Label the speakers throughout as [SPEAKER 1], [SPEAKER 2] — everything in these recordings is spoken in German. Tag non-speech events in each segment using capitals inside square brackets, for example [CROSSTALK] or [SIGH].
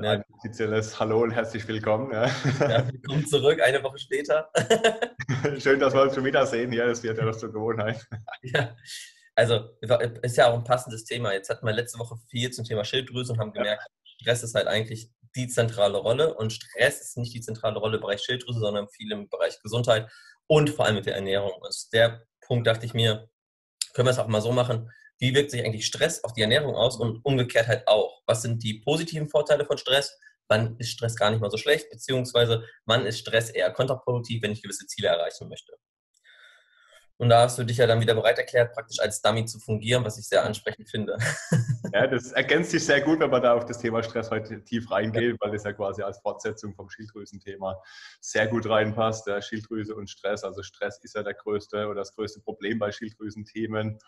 [SPEAKER 1] Ein offizielles Hallo und herzlich willkommen. Ja.
[SPEAKER 2] ja willkommen zurück, eine Woche später. [LAUGHS]
[SPEAKER 1] Schön, dass wir uns schon wieder sehen. Ja, das wird ja noch zur Gewohnheit.
[SPEAKER 2] Ja, also ist ja auch ein passendes Thema. Jetzt hatten wir letzte Woche viel zum Thema Schilddrüse und haben gemerkt, Stress ist halt eigentlich die zentrale Rolle und Stress ist nicht die zentrale Rolle im Bereich Schilddrüse, sondern viel im Bereich Gesundheit und vor allem mit der Ernährung. Aus der Punkt dachte ich mir, können wir es auch mal so machen, wie wirkt sich eigentlich Stress auf die Ernährung aus und umgekehrt halt auch. Was sind die positiven Vorteile von Stress? Wann ist Stress gar nicht mal so schlecht? Beziehungsweise wann ist Stress eher kontraproduktiv, wenn ich gewisse Ziele erreichen möchte? Und da hast du dich ja dann wieder bereit erklärt, praktisch als Dummy zu fungieren, was ich sehr ansprechend finde. [LAUGHS]
[SPEAKER 1] Ja, das ergänzt sich sehr gut, wenn man da auf das Thema Stress heute tief reingeht, ja. weil das ja quasi als Fortsetzung vom Schilddrüsenthema sehr gut reinpasst. Ja, Schilddrüse und Stress. Also Stress ist ja der größte oder das größte Problem bei Schilddrüsenthemen,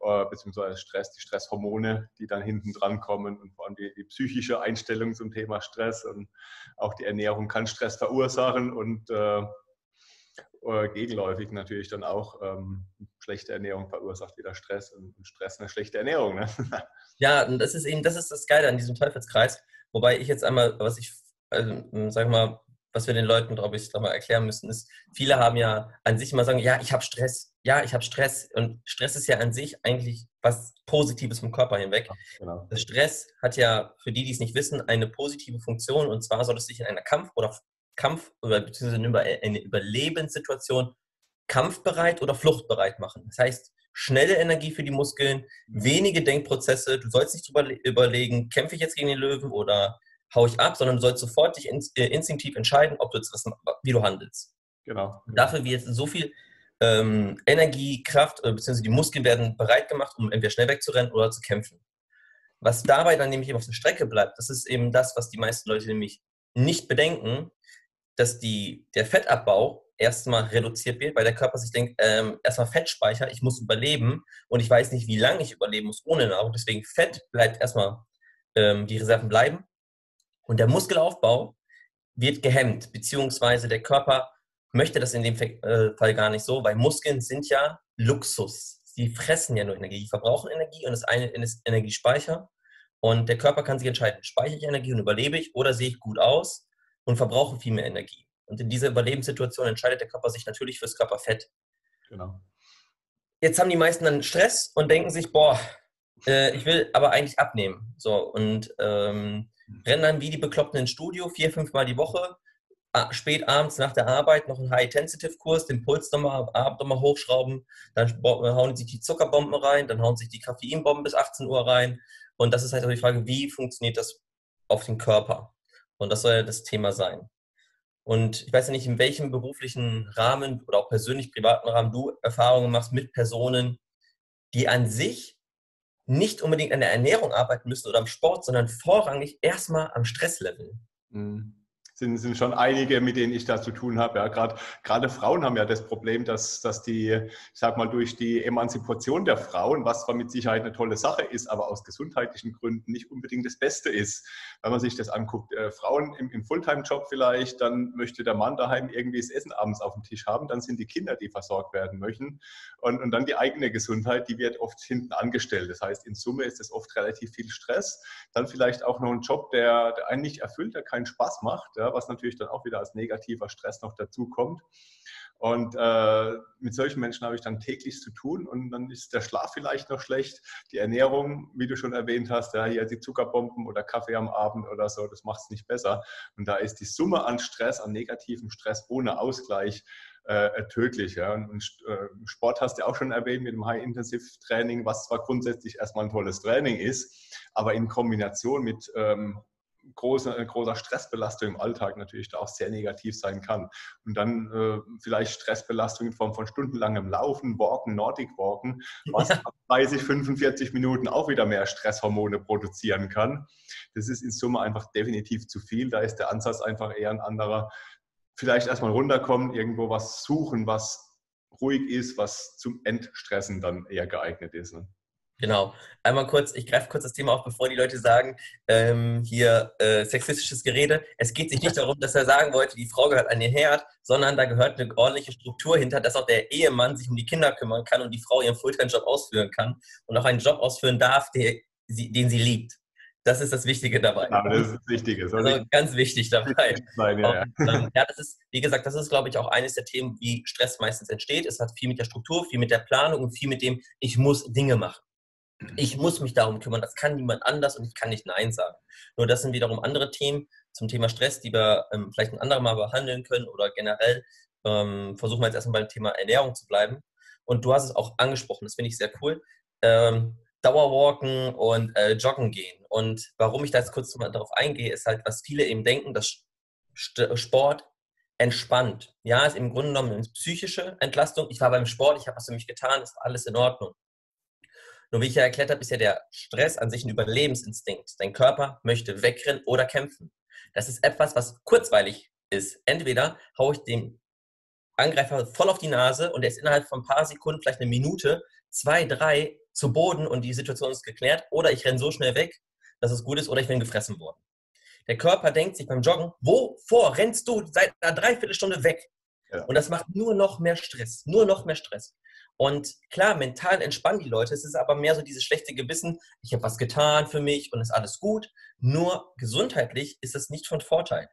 [SPEAKER 1] äh, beziehungsweise Stress, die Stresshormone, die dann hinten dran kommen und vor allem die, die, psychische Einstellung zum Thema Stress und auch die Ernährung kann Stress verursachen und äh, äh, gegenläufig natürlich dann auch ähm, schlechte Ernährung verursacht wieder Stress und Stress eine schlechte Ernährung. Ne? [LAUGHS]
[SPEAKER 2] Ja, und das ist eben, das ist das Geile an diesem Teufelskreis. Wobei ich jetzt einmal, was ich, also, sag mal, was wir den Leuten, glaube ich, mal erklären müssen, ist, viele haben ja an sich immer sagen, ja, ich habe Stress, ja, ich habe Stress. Und Stress ist ja an sich eigentlich was Positives vom Körper hinweg. Genau. Stress hat ja, für die, die es nicht wissen, eine positive Funktion. Und zwar soll es sich in einer Kampf- oder Kampf- oder beziehungsweise eine Überlebenssituation kampfbereit oder fluchtbereit machen. Das heißt, schnelle Energie für die Muskeln, mhm. wenige Denkprozesse. Du sollst nicht drüber überlegen, kämpfe ich jetzt gegen den Löwen oder haue ich ab, sondern du sollst sofort dich äh, instinktiv entscheiden, ob du jetzt was, wie du handelst. Genau. Dafür wird so viel ähm, Energie, Kraft, äh, beziehungsweise die Muskeln werden bereit gemacht, um entweder schnell wegzurennen oder zu kämpfen. Was dabei dann nämlich eben auf der Strecke bleibt, das ist eben das, was die meisten Leute nämlich nicht bedenken, dass die, der Fettabbau erstmal reduziert wird, weil der Körper sich denkt, ähm, erstmal Fettspeicher, ich muss überleben und ich weiß nicht, wie lange ich überleben muss ohne Nahrung. Deswegen Fett bleibt erstmal, ähm, die Reserven bleiben. Und der Muskelaufbau wird gehemmt, beziehungsweise der Körper möchte das in dem äh, Fall gar nicht so, weil Muskeln sind ja Luxus. Sie fressen ja nur Energie, die verbrauchen Energie und das eine ist Energiespeicher. Und der Körper kann sich entscheiden, speichere ich Energie und überlebe ich oder sehe ich gut aus und verbrauche viel mehr Energie. Und in dieser Überlebenssituation entscheidet der Körper sich natürlich fürs Körperfett. Genau. Jetzt haben die meisten dann Stress und denken sich, boah, äh, ich will aber eigentlich abnehmen. So, und ähm, rennen dann wie die Bekloppten ins Studio, vier, fünf Mal die Woche, spät abends nach der Arbeit noch einen High-Intensitive-Kurs, den Puls nochmal Abend nochmal hochschrauben, dann hauen sich die Zuckerbomben rein, dann hauen sich die Koffeinbomben bis 18 Uhr rein. Und das ist halt auch die Frage, wie funktioniert das auf den Körper? Und das soll ja das Thema sein. Und ich weiß ja nicht, in welchem beruflichen Rahmen oder auch persönlich privaten Rahmen du Erfahrungen machst mit Personen, die an sich nicht unbedingt an der Ernährung arbeiten müssen oder am Sport, sondern vorrangig erstmal am Stresslevel.
[SPEAKER 1] Mhm sind, sind schon einige, mit denen ich da zu tun habe. Ja, gerade, gerade Frauen haben ja das Problem, dass, dass die, ich sag mal, durch die Emanzipation der Frauen, was zwar mit Sicherheit eine tolle Sache ist, aber aus gesundheitlichen Gründen nicht unbedingt das Beste ist. Wenn man sich das anguckt, äh, Frauen im, im Fulltime-Job vielleicht, dann möchte der Mann daheim irgendwie das Essen abends auf dem Tisch haben, dann sind die Kinder, die versorgt werden möchten. Und, und dann die eigene Gesundheit, die wird oft hinten angestellt. Das heißt, in Summe ist es oft relativ viel Stress. Dann vielleicht auch noch ein Job, der, der einen nicht erfüllt, der keinen Spaß macht. Ja, was natürlich dann auch wieder als negativer Stress noch dazu kommt. Und äh, mit solchen Menschen habe ich dann täglich zu tun und dann ist der Schlaf vielleicht noch schlecht, die Ernährung, wie du schon erwähnt hast, ja, hier die Zuckerbomben oder Kaffee am Abend oder so, das macht es nicht besser. Und da ist die Summe an Stress, an negativem Stress ohne Ausgleich äh, tödlich. Ja. Und, äh, Sport hast du auch schon erwähnt mit dem High-Intensive-Training, was zwar grundsätzlich erstmal ein tolles Training ist, aber in Kombination mit ähm, große, äh, großer Stressbelastung im Alltag natürlich da auch sehr negativ sein kann. Und dann äh, vielleicht Stressbelastung in Form von stundenlangem Laufen, Walken, Nordic Walken, was ja. 30, 45 Minuten auch wieder mehr Stresshormone produzieren kann. Das ist in Summe einfach definitiv zu viel. Da ist der Ansatz einfach eher ein anderer. Vielleicht erstmal runterkommen, irgendwo was suchen, was ruhig ist, was zum Entstressen dann eher geeignet ist. Ne?
[SPEAKER 2] Genau. Einmal kurz, ich greife kurz das Thema auf, bevor die Leute sagen, ähm, hier äh, sexistisches Gerede. Es geht sich nicht darum, dass er sagen wollte, die Frau gehört an den Herd, sondern da gehört eine ordentliche Struktur hinter, dass auch der Ehemann sich um die Kinder kümmern kann und die Frau ihren Fulltime-Job ausführen kann und auch einen Job ausführen darf, der, den sie liebt. Das ist das Wichtige dabei.
[SPEAKER 1] Ja, das ist das Wichtige.
[SPEAKER 2] Also ganz wichtig dabei. Sein, ja, Und, ähm, ja, das ist, wie gesagt, das ist, glaube ich, auch eines der Themen, wie Stress meistens entsteht. Es hat viel mit der Struktur, viel mit der Planung und viel mit dem, ich muss Dinge machen. Ich muss mich darum kümmern, das kann niemand anders und ich kann nicht Nein sagen. Nur das sind wiederum andere Themen zum Thema Stress, die wir ähm, vielleicht ein andermal behandeln können oder generell ähm, versuchen wir jetzt erstmal beim Thema Ernährung zu bleiben. Und du hast es auch angesprochen, das finde ich sehr cool. Ähm, Dauerwalken und äh, Joggen gehen. Und warum ich da jetzt kurz mal darauf eingehe, ist halt, was viele eben denken, dass Sport entspannt. Ja, ist im Grunde genommen eine psychische Entlastung. Ich war beim Sport, ich habe was für mich getan, ist alles in Ordnung. Nur wie ich ja erklärt habe, ist ja der Stress an sich ein Überlebensinstinkt. Dein Körper möchte wegrennen oder kämpfen. Das ist etwas, was kurzweilig ist. Entweder haue ich dem Angreifer voll auf die Nase und er ist innerhalb von ein paar Sekunden, vielleicht eine Minute, zwei, drei zu Boden und die Situation ist geklärt. Oder ich renne so schnell weg, dass es gut ist, oder ich bin gefressen worden. Der Körper denkt sich beim Joggen, wovor rennst du seit einer Dreiviertelstunde weg? Ja. Und das macht nur noch mehr Stress, nur noch mehr Stress. Und klar, mental entspannen die Leute. Es ist aber mehr so dieses schlechte Gewissen, ich habe was getan für mich und ist alles gut. Nur gesundheitlich ist es nicht von Vorteil.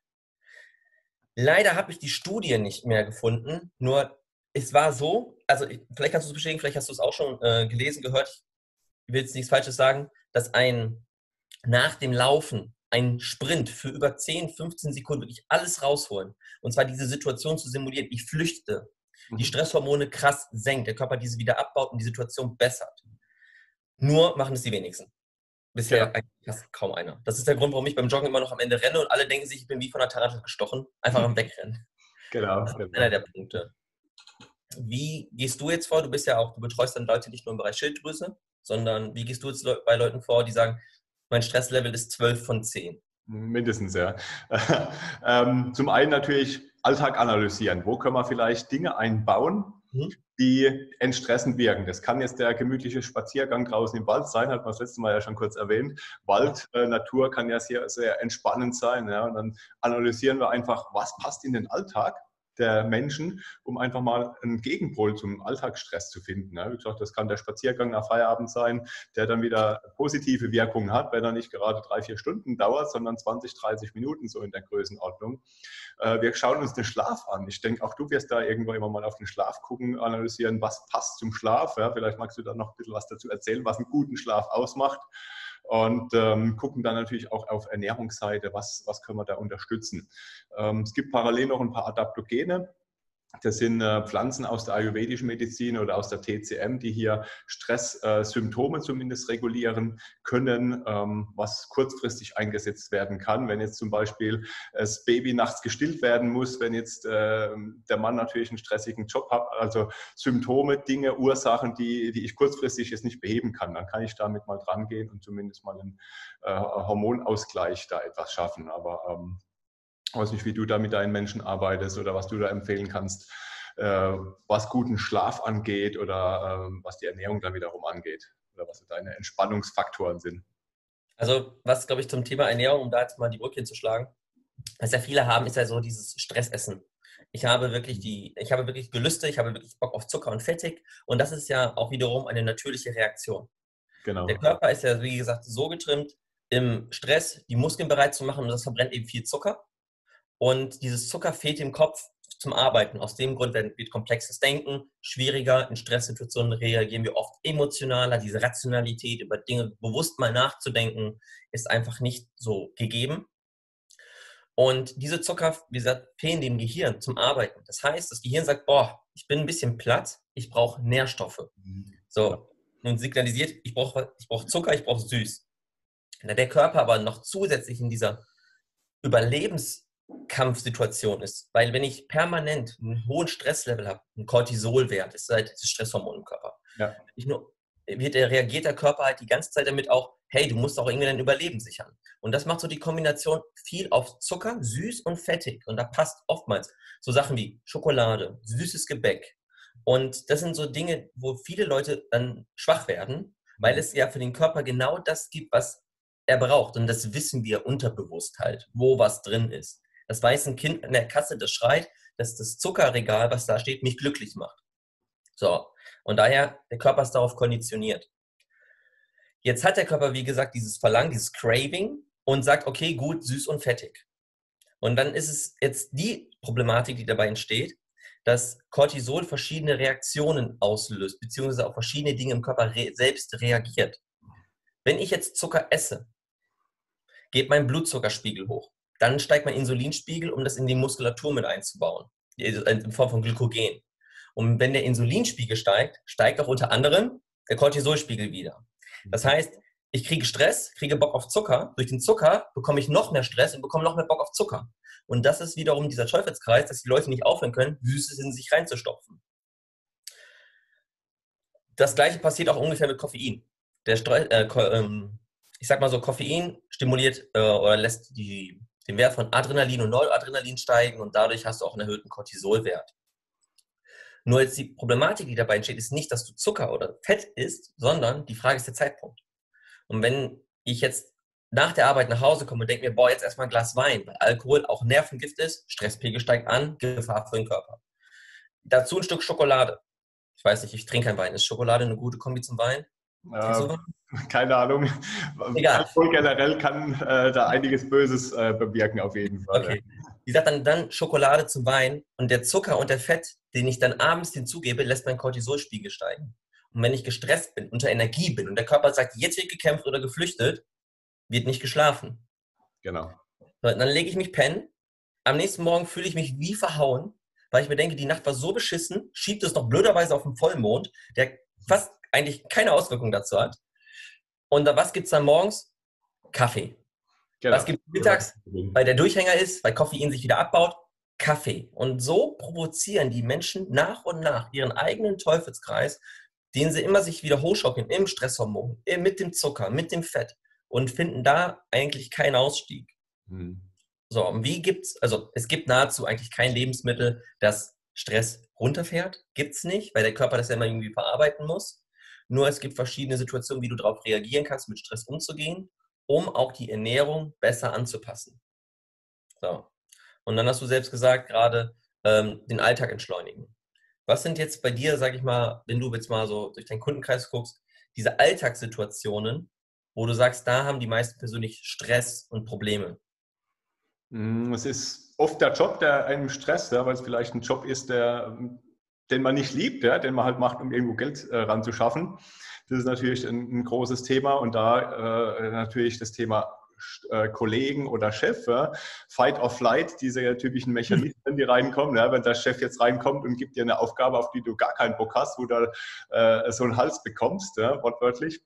[SPEAKER 2] Leider habe ich die Studie nicht mehr gefunden. Nur es war so, also vielleicht kannst du es bestätigen, vielleicht hast du es auch schon äh, gelesen, gehört. Ich will jetzt nichts Falsches sagen, dass ein nach dem Laufen ein Sprint für über 10, 15 Sekunden wirklich alles rausholen. Und zwar diese Situation zu simulieren. Ich flüchte. Die mhm. Stresshormone krass senkt, der Körper diese wieder abbaut und die Situation bessert. Nur machen es die wenigsten. Bisher ja. kaum einer. Das ist der Grund, warum ich beim Joggen immer noch am Ende renne und alle denken sich, ich bin wie von einer Tarantel gestochen. Einfach am Wegrennen.
[SPEAKER 1] Genau.
[SPEAKER 2] Das ist
[SPEAKER 1] genau.
[SPEAKER 2] einer der Punkte. Wie gehst du jetzt vor? Du bist ja auch, du betreust dann Leute nicht nur im Bereich Schilddrüse, sondern wie gehst du jetzt bei Leuten vor, die sagen, mein Stresslevel ist 12 von 10?
[SPEAKER 1] Mindestens, ja. [LAUGHS] ähm, zum einen natürlich Alltag analysieren. Wo können wir vielleicht Dinge einbauen, mhm. die entstressend wirken? Das kann jetzt der gemütliche Spaziergang draußen im Wald sein, hat man das letzte Mal ja schon kurz erwähnt. Wald, äh, Natur kann ja sehr, sehr entspannend sein. Ja? Und dann analysieren wir einfach, was passt in den Alltag der Menschen, um einfach mal einen Gegenpol zum Alltagsstress zu finden. Wie gesagt, das kann der Spaziergang nach Feierabend sein, der dann wieder positive Wirkungen hat, wenn er nicht gerade drei, vier Stunden dauert, sondern 20, 30 Minuten so in der Größenordnung. Äh, wir schauen uns den Schlaf an. Ich denke, auch du wirst da irgendwo immer mal auf den Schlaf gucken, analysieren, was passt zum Schlaf. Vielleicht magst du da noch ein bisschen was dazu erzählen, was einen guten Schlaf ausmacht und ähm, gucken dann natürlich auch auf Ernährungsseite, was, was können wir da unterstützen. Ähm, es gibt parallel noch ein paar Adaptogene, das sind äh, Pflanzen aus der ayurvedischen Medizin oder aus der TCM, die hier Stresssymptome äh, zumindest regulieren können, ähm, was kurzfristig eingesetzt werden kann. Wenn jetzt zum Beispiel das Baby nachts gestillt werden muss, wenn jetzt äh, der Mann natürlich einen stressigen Job hat, also Symptome, Dinge, Ursachen, die, die ich kurzfristig jetzt nicht beheben kann, dann kann ich damit mal dran gehen und zumindest mal einen Hormonausgleich da etwas schaffen. Aber ähm, ich weiß nicht, wie du da mit deinen Menschen arbeitest oder was du da empfehlen kannst, äh, was guten Schlaf angeht oder äh, was die Ernährung dann wiederum angeht oder was deine Entspannungsfaktoren sind.
[SPEAKER 2] Also was, glaube ich, zum Thema Ernährung, um da jetzt mal die Brücke hinzuschlagen, was ja viele haben, ist ja so dieses Stressessen. Ich habe wirklich die, ich habe wirklich Gelüste, ich habe wirklich Bock auf Zucker und Fettig und das ist ja auch wiederum eine natürliche Reaktion. Genau. Der Körper ist ja, wie gesagt, so getrimmt, im Stress die Muskeln bereit zu machen und das verbrennt eben viel Zucker. Und dieses Zucker fehlt im Kopf zum Arbeiten. Aus dem Grund wird komplexes Denken schwieriger. In Stresssituationen reagieren wir oft emotionaler. Diese Rationalität, über Dinge bewusst mal nachzudenken, ist einfach nicht so gegeben. Und diese Zucker, wie gesagt, fehlen dem Gehirn zum Arbeiten. Das heißt, das Gehirn sagt, boah, ich bin ein bisschen platt, ich brauche Nährstoffe. Mhm. So, und signalisiert, ich brauche ich brauch Zucker, ich brauche süß. Da der Körper aber noch zusätzlich in dieser Überlebens- Kampfsituation ist. Weil wenn ich permanent einen hohen Stresslevel habe, einen Cortisolwert, ist halt das Stresshormon im Körper. Ja. Nur, wird, reagiert der Körper halt die ganze Zeit damit auch, hey, du musst auch irgendwie dein Überleben sichern. Und das macht so die Kombination viel auf Zucker, süß und fettig. Und da passt oftmals so Sachen wie Schokolade, süßes Gebäck. Und das sind so Dinge, wo viele Leute dann schwach werden, weil es ja für den Körper genau das gibt, was er braucht. Und das wissen wir unterbewusst halt, wo was drin ist. Das weiß ein Kind in der Kasse, das schreit, dass das Zuckerregal, was da steht, mich glücklich macht. So, und daher, der Körper ist darauf konditioniert. Jetzt hat der Körper, wie gesagt, dieses Verlangen, dieses Craving und sagt, okay, gut, süß und fettig. Und dann ist es jetzt die Problematik, die dabei entsteht, dass Cortisol verschiedene Reaktionen auslöst, beziehungsweise auf verschiedene Dinge im Körper re selbst reagiert. Wenn ich jetzt Zucker esse, geht mein Blutzuckerspiegel hoch. Dann steigt mein Insulinspiegel, um das in die Muskulatur mit einzubauen, in Form von Glykogen. Und wenn der Insulinspiegel steigt, steigt auch unter anderem der Cortisolspiegel wieder. Das heißt, ich kriege Stress, kriege Bock auf Zucker. Durch den Zucker bekomme ich noch mehr Stress und bekomme noch mehr Bock auf Zucker. Und das ist wiederum dieser Teufelskreis, dass die Leute nicht aufhören können, Süßes in sich reinzustopfen. Das gleiche passiert auch ungefähr mit Koffein. Der äh, ähm, ich sag mal so, Koffein stimuliert äh, oder lässt die, den Wert von Adrenalin und Noradrenalin steigen und dadurch hast du auch einen erhöhten Cortisolwert. Nur jetzt die Problematik, die dabei entsteht, ist nicht, dass du Zucker oder Fett isst, sondern die Frage ist der Zeitpunkt. Und wenn ich jetzt nach der Arbeit nach Hause komme und denke mir, boah, jetzt erstmal ein Glas Wein, weil Alkohol auch Nervengift ist, Stresspegel steigt an, Gefahr für den Körper. Dazu ein Stück Schokolade. Ich weiß nicht, ich trinke kein Wein. Ist Schokolade eine gute Kombi zum Wein?
[SPEAKER 1] Äh, [LAUGHS] keine Ahnung. Egal. Alkohol generell kann äh, da einiges Böses äh, bewirken, auf jeden Fall. Okay.
[SPEAKER 2] Wie gesagt, dann, dann Schokolade zum Wein und der Zucker und der Fett, den ich dann abends hinzugebe, lässt mein Cortisolspiegel steigen. Und wenn ich gestresst bin, unter Energie bin und der Körper sagt, jetzt wird gekämpft oder geflüchtet, wird nicht geschlafen.
[SPEAKER 1] Genau.
[SPEAKER 2] Dann lege ich mich pennen. Am nächsten Morgen fühle ich mich wie verhauen, weil ich mir denke, die Nacht war so beschissen, schiebt es doch blöderweise auf den Vollmond, der fast eigentlich keine Auswirkung dazu hat. Und was gibt es dann morgens? Kaffee. Genau. Was gibt es mittags, weil der Durchhänger ist, weil Koffein sich wieder abbaut? Kaffee. Und so provozieren die Menschen nach und nach ihren eigenen Teufelskreis, den sie immer sich wieder hochschaukeln im Stresshormon, mit dem Zucker, mit dem Fett und finden da eigentlich keinen Ausstieg. Mhm. So, und wie gibt's, also es gibt nahezu eigentlich kein Lebensmittel, das Stress runterfährt. Gibt es nicht, weil der Körper das ja immer irgendwie verarbeiten muss. Nur es gibt verschiedene Situationen, wie du darauf reagieren kannst, mit Stress umzugehen, um auch die Ernährung besser anzupassen. So. Und dann hast du selbst gesagt, gerade ähm, den Alltag entschleunigen. Was sind jetzt bei dir, sag ich mal, wenn du jetzt mal so durch deinen Kundenkreis guckst, diese Alltagssituationen, wo du sagst, da haben die meisten persönlich Stress und Probleme?
[SPEAKER 1] Mm, es ist oft der Job, der einem stresst, ja, weil es vielleicht ein Job ist, der, den man nicht liebt, ja, den man halt macht, um irgendwo Geld äh, ranzuschaffen. Das ist natürlich ein, ein großes Thema und da äh, natürlich das Thema äh, Kollegen oder Chef, ja, Fight or Flight, diese typischen Mechanismen, die reinkommen. Ja, wenn der Chef jetzt reinkommt und gibt dir eine Aufgabe, auf die du gar keinen Bock hast, wo du äh, so einen Hals bekommst, wortwörtlich,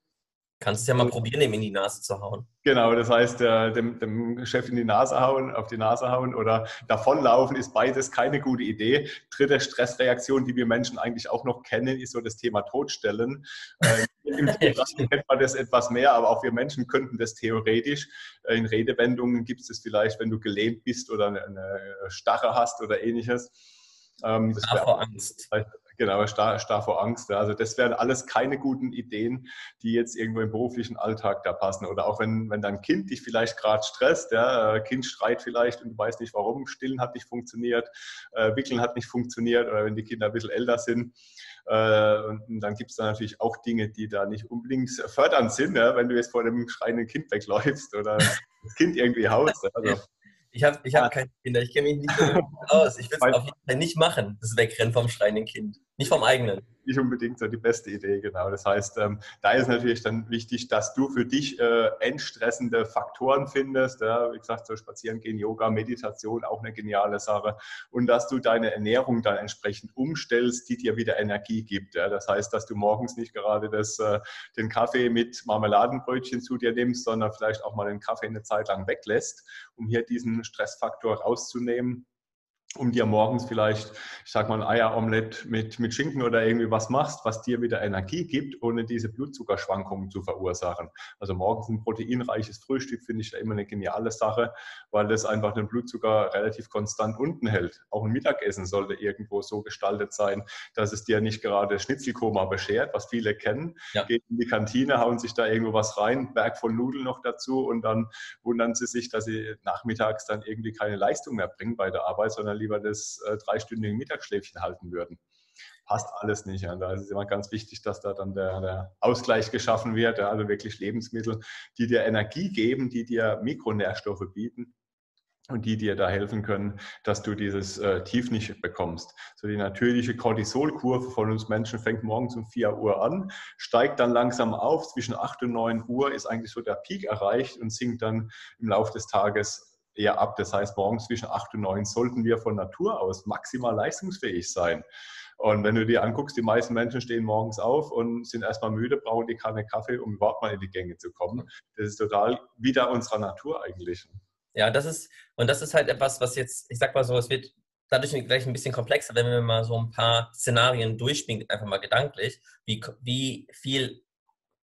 [SPEAKER 2] Kannst es ja mal probieren, ihm in die Nase zu hauen.
[SPEAKER 1] Genau, das heißt, äh, dem, dem, Chef in die Nase hauen, auf die Nase hauen oder davonlaufen ist beides keine gute Idee. Dritte Stressreaktion, die wir Menschen eigentlich auch noch kennen, ist so das Thema Todstellen. Äh, [LAUGHS] Im kennt man das etwas mehr, aber auch wir Menschen könnten das theoretisch. Äh, in Redewendungen gibt es das vielleicht, wenn du gelähmt bist oder eine, eine Starre hast oder ähnliches.
[SPEAKER 2] Ähm, das vor Angst.
[SPEAKER 1] Genau, starr, starr vor Angst. Also das wären alles keine guten Ideen, die jetzt irgendwo im beruflichen Alltag da passen. Oder auch wenn, wenn dein Kind dich vielleicht gerade stresst, ja, Kind schreit vielleicht und du weißt nicht warum, Stillen hat nicht funktioniert, äh, Wickeln hat nicht funktioniert oder wenn die Kinder ein bisschen älter sind. Äh, und dann gibt es da natürlich auch Dinge, die da nicht unbedingt fördernd sind, ja, wenn du jetzt vor einem schreienden Kind wegläufst oder das Kind irgendwie haust. Also,
[SPEAKER 2] ich habe ich hab keine Kinder, ich kenne mich nicht aus. Ich will es auf jeden Fall nicht machen, das Wegrennen vom schreienden Kind. Nicht vom eigenen
[SPEAKER 1] nicht unbedingt so die beste Idee, genau. Das heißt, ähm, da ist natürlich dann wichtig, dass du für dich äh, entstressende Faktoren findest. Ja, wie gesagt, so spazieren gehen, Yoga, Meditation, auch eine geniale Sache. Und dass du deine Ernährung dann entsprechend umstellst, die dir wieder Energie gibt. Ja. Das heißt, dass du morgens nicht gerade das, äh, den Kaffee mit Marmeladenbrötchen zu dir nimmst, sondern vielleicht auch mal den Kaffee eine Zeit lang weglässt, um hier diesen Stressfaktor rauszunehmen um dir morgens vielleicht, ich sag mal, ein Eieromelett mit, mit Schinken oder irgendwie was machst, was dir wieder Energie gibt, ohne diese Blutzuckerschwankungen zu verursachen. Also morgens ein proteinreiches Frühstück finde ich da immer eine geniale Sache, weil das einfach den Blutzucker relativ konstant unten hält. Auch ein Mittagessen sollte irgendwo so gestaltet sein, dass es dir nicht gerade Schnitzelkoma beschert, was viele kennen. Ja. Gehen in die Kantine, hauen sich da irgendwo was rein, Berg von Nudeln noch dazu und dann wundern sie sich, dass sie nachmittags dann irgendwie keine Leistung mehr bringen bei der Arbeit, sondern lieber das äh, dreistündige Mittagsschläfchen halten würden. passt alles nicht. Ja. Da ist es immer ganz wichtig, dass da dann der, der Ausgleich geschaffen wird. Also wirklich Lebensmittel, die dir Energie geben, die dir Mikronährstoffe bieten und die dir da helfen können, dass du dieses äh, Tief nicht bekommst. So die natürliche Cortisolkurve von uns Menschen fängt morgens um 4 Uhr an, steigt dann langsam auf, zwischen 8 und 9 Uhr ist eigentlich so der Peak erreicht und sinkt dann im Laufe des Tages eher ab. Das heißt, morgens zwischen 8 und 9 sollten wir von Natur aus maximal leistungsfähig sein. Und wenn du dir anguckst, die meisten Menschen stehen morgens auf und sind erstmal müde, brauchen die keine Kaffee, um überhaupt mal in die Gänge zu kommen. Das ist total wieder unserer Natur eigentlich.
[SPEAKER 2] Ja, das ist, und das ist halt etwas, was jetzt, ich sag mal so, es wird dadurch gleich ein bisschen komplexer, wenn wir mal so ein paar Szenarien durchspielen, einfach mal gedanklich, wie, wie viel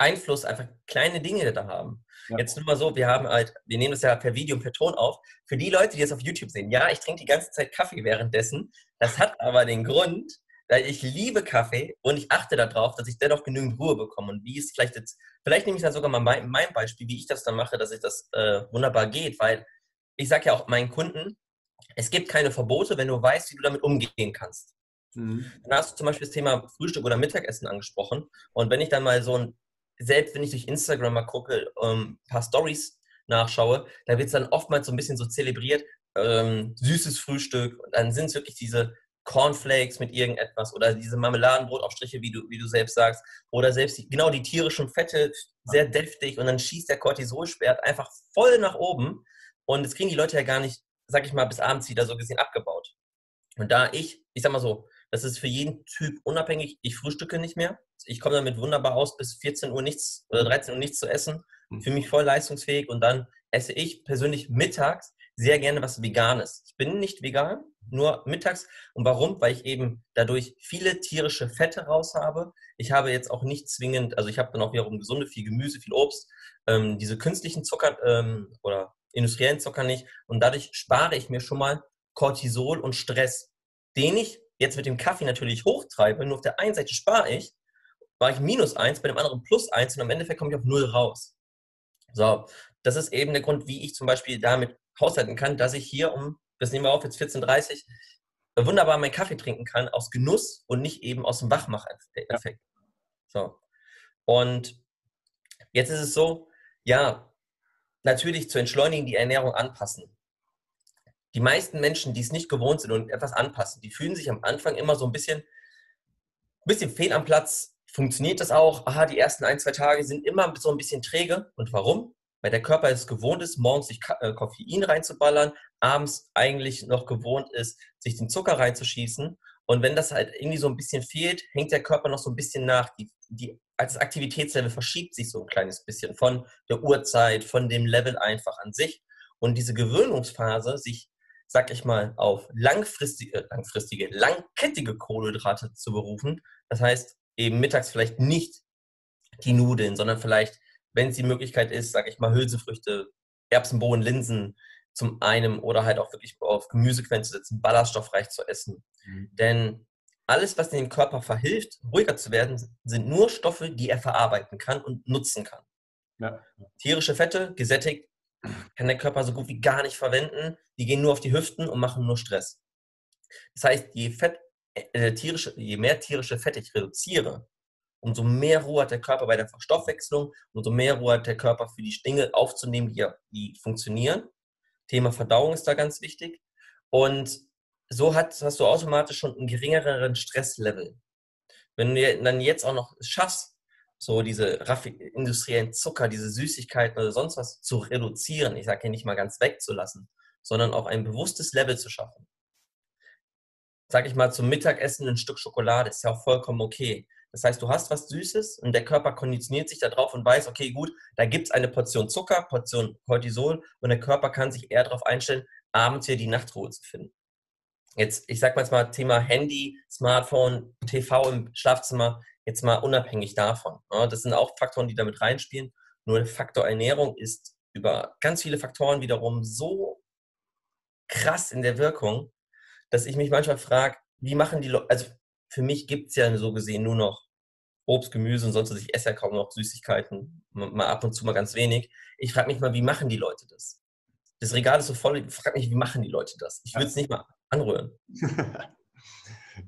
[SPEAKER 2] Einfluss einfach kleine Dinge da haben. Ja. Jetzt nur mal so, wir haben halt, wir nehmen das ja per Video und per Ton auf. Für die Leute, die das auf YouTube sehen, ja, ich trinke die ganze Zeit Kaffee währenddessen. Das hat aber den Grund, weil ich liebe Kaffee und ich achte darauf, dass ich dennoch genügend Ruhe bekomme. Und wie es vielleicht jetzt, vielleicht nehme ich dann sogar mal mein, mein Beispiel, wie ich das dann mache, dass ich das äh, wunderbar geht, weil ich sage ja auch meinen Kunden, es gibt keine Verbote, wenn du weißt, wie du damit umgehen kannst. Mhm. Dann hast du zum Beispiel das Thema Frühstück oder Mittagessen angesprochen. Und wenn ich dann mal so ein, selbst wenn ich durch Instagram mal gucke, ähm, ein paar Stories nachschaue, da wird es dann oftmals so ein bisschen so zelebriert, ähm, süßes Frühstück. Und dann sind es wirklich diese Cornflakes mit irgendetwas oder diese Marmeladenbrotaufstriche, wie du, wie du selbst sagst, oder selbst die, genau die tierischen Fette, sehr deftig und dann schießt der Cortisolsperrt einfach voll nach oben und das kriegen die Leute ja gar nicht, sag ich mal, bis abends wieder so gesehen abgebaut. Und da ich, ich sag mal so, das ist für jeden Typ unabhängig, ich frühstücke nicht mehr. Ich komme damit wunderbar aus, bis 14 Uhr nichts oder 13 Uhr nichts zu essen. Hm. Für mich voll leistungsfähig und dann esse ich persönlich mittags sehr gerne was Veganes. Ich bin nicht vegan, nur mittags. Und warum? Weil ich eben dadurch viele tierische Fette raus habe. Ich habe jetzt auch nicht zwingend, also ich habe dann auch wiederum gesunde, viel Gemüse, viel Obst. Ähm, diese künstlichen Zucker ähm, oder industriellen Zucker nicht. Und dadurch spare ich mir schon mal Cortisol und Stress, den ich jetzt mit dem Kaffee natürlich hochtreibe. Nur auf der einen Seite spare ich, war ich minus eins, bei dem anderen plus eins und am Endeffekt komme ich auf null raus. So, das ist eben der Grund, wie ich zum Beispiel damit haushalten kann, dass ich hier um, das nehmen wir auf, jetzt 14.30 Uhr, wunderbar meinen Kaffee trinken kann, aus Genuss und nicht eben aus dem Wachmacheffekt. So. Und jetzt ist es so, ja, natürlich zu entschleunigen, die Ernährung anpassen. Die meisten Menschen, die es nicht gewohnt sind und etwas anpassen, die fühlen sich am Anfang immer so ein bisschen, ein bisschen fehl am Platz. Funktioniert das auch? Aha, die ersten ein, zwei Tage sind immer so ein bisschen träge. Und warum? Weil der Körper es gewohnt ist, morgens sich äh, Koffein reinzuballern, abends eigentlich noch gewohnt ist, sich den Zucker reinzuschießen. Und wenn das halt irgendwie so ein bisschen fehlt, hängt der Körper noch so ein bisschen nach. Die, die als Aktivitätslevel verschiebt sich so ein kleines bisschen von der Uhrzeit, von dem Level einfach an sich. Und diese Gewöhnungsphase, sich, sag ich mal, auf langfristige, langfristige, langkettige Kohlenhydrate zu berufen, das heißt eben mittags vielleicht nicht die Nudeln, sondern vielleicht, wenn es die Möglichkeit ist, sag ich mal, Hülsenfrüchte, Erbsen, Bohnen, Linsen zum einen oder halt auch wirklich auf Gemüsequellen zu setzen, ballaststoffreich zu essen. Mhm. Denn alles, was dem Körper verhilft, ruhiger zu werden, sind nur Stoffe, die er verarbeiten kann und nutzen kann. Ja. Tierische Fette, gesättigt, kann der Körper so gut wie gar nicht verwenden. Die gehen nur auf die Hüften und machen nur Stress. Das heißt, je, Fett, äh, tierische, je mehr tierische Fette ich reduziere, umso mehr Ruhe hat der Körper bei der Verstoffwechslung, umso mehr Ruhe hat der Körper für die Dinge aufzunehmen, die, die funktionieren. Thema Verdauung ist da ganz wichtig. Und so hat, hast du automatisch schon einen geringeren Stresslevel. Wenn du dann jetzt auch noch schaffst, so diese industriellen Zucker, diese Süßigkeiten oder sonst was zu reduzieren, ich sage hier nicht mal ganz wegzulassen, sondern auch ein bewusstes Level zu schaffen. Sag ich mal, zum Mittagessen ein Stück Schokolade ist ja auch vollkommen okay. Das heißt, du hast was Süßes und der Körper konditioniert sich darauf und weiß, okay, gut, da gibt es eine Portion Zucker, Portion Cortisol und der Körper kann sich eher darauf einstellen, abends hier die Nachtruhe zu finden jetzt, ich sag mal jetzt mal Thema Handy, Smartphone, TV im Schlafzimmer, jetzt mal unabhängig davon. Ja, das sind auch Faktoren, die damit reinspielen. Nur der Faktor Ernährung ist über ganz viele Faktoren wiederum so krass in der Wirkung, dass ich mich manchmal frage, wie machen die Leute, also für mich gibt es ja so gesehen nur noch Obst, Gemüse und sonst was. Ich esse ja kaum noch Süßigkeiten, mal ab und zu mal ganz wenig. Ich frage mich mal, wie machen die Leute das? Das Regal ist so voll, ich frage mich, wie machen die Leute das? Ich würde es nicht mal anrühren. [LAUGHS]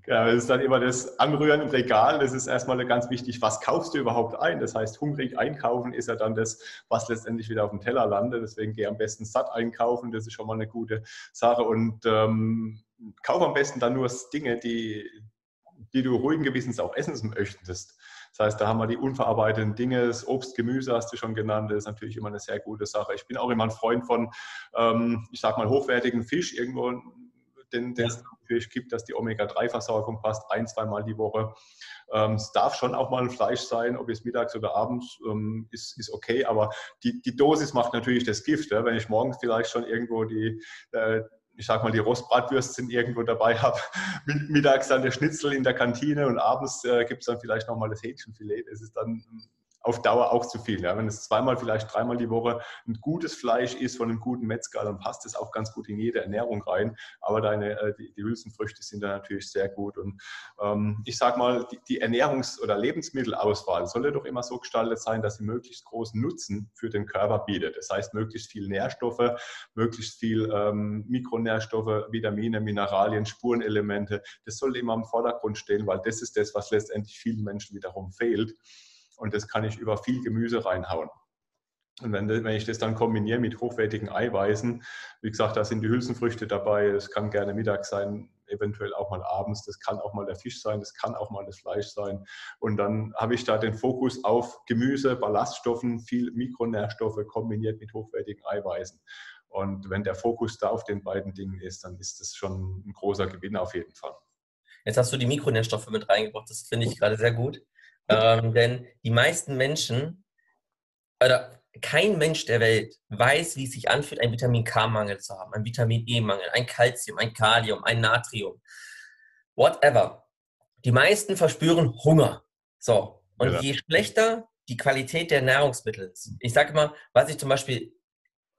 [SPEAKER 1] Ja, das ist dann immer das Anrühren im Regal. Das ist erstmal ganz wichtig, was kaufst du überhaupt ein? Das heißt, hungrig einkaufen ist ja dann das, was letztendlich wieder auf dem Teller landet. Deswegen geh am besten satt einkaufen. Das ist schon mal eine gute Sache. Und ähm, kauf am besten dann nur Dinge, die, die du ruhigen Gewissens auch essen möchtest. Das heißt, da haben wir die unverarbeiteten Dinge, das Obst, Gemüse hast du schon genannt, das ist natürlich immer eine sehr gute Sache. Ich bin auch immer ein Freund von, ähm, ich sag mal, hochwertigen Fisch, irgendwo den, den ja. es Fisch gibt, dass die Omega-3-Versorgung passt, ein, zweimal die Woche. Ähm, es darf schon auch mal ein Fleisch sein, ob es mittags oder abends ähm, ist, ist okay, aber die, die Dosis macht natürlich das Gift. Ja? Wenn ich morgens vielleicht schon irgendwo die, äh, ich sag mal, die Rostbratwürstchen irgendwo dabei [LAUGHS] habe, mittags dann der Schnitzel in der Kantine und abends äh, gibt es dann vielleicht nochmal das Hähnchenfilet. Das ist dann auf Dauer auch zu viel. Ja. Wenn es zweimal, vielleicht dreimal die Woche ein gutes Fleisch ist von einem guten Metzger, dann passt es auch ganz gut in jede Ernährung rein. Aber deine, äh, die, die Hülsenfrüchte sind da natürlich sehr gut. Und ähm, ich sage mal, die, die Ernährungs- oder Lebensmittelauswahl sollte doch immer so gestaltet sein, dass sie möglichst großen Nutzen für den Körper bietet. Das heißt, möglichst viel Nährstoffe, möglichst viel ähm, Mikronährstoffe, Vitamine, Mineralien, Spurenelemente. Das sollte immer im Vordergrund stehen, weil das ist das, was letztendlich vielen Menschen wiederum fehlt und das kann ich über viel Gemüse reinhauen. Und wenn, wenn, ich das dann kombiniere mit hochwertigen Eiweißen, wie gesagt, da sind die Hülsenfrüchte dabei, es kann gerne Mittag sein, eventuell auch mal abends, das kann auch mal der Fisch sein, das kann auch mal das Fleisch sein. Und dann habe ich da den Fokus auf Gemüse, Ballaststoffen, viel Mikronährstoffe kombiniert mit hochwertigen Eiweißen. Und wenn der Fokus da auf den beiden Dingen ist, dann ist das schon ein großer Gewinn auf jeden Fall.
[SPEAKER 2] Jetzt hast du die Mikronährstoffe mit reingebracht, das finde ich gerade sehr gut. Ähm, denn die meisten Menschen, oder kein Mensch der Welt weiß, wie es sich anfühlt, einen Vitamin K-Mangel zu haben, einen Vitamin E-Mangel, ein Calcium, ein Kalium, ein Natrium, whatever. Die meisten verspüren Hunger. So. Und ja. je schlechter die Qualität der Nahrungsmittel ist, ich sage mal, was ich zum Beispiel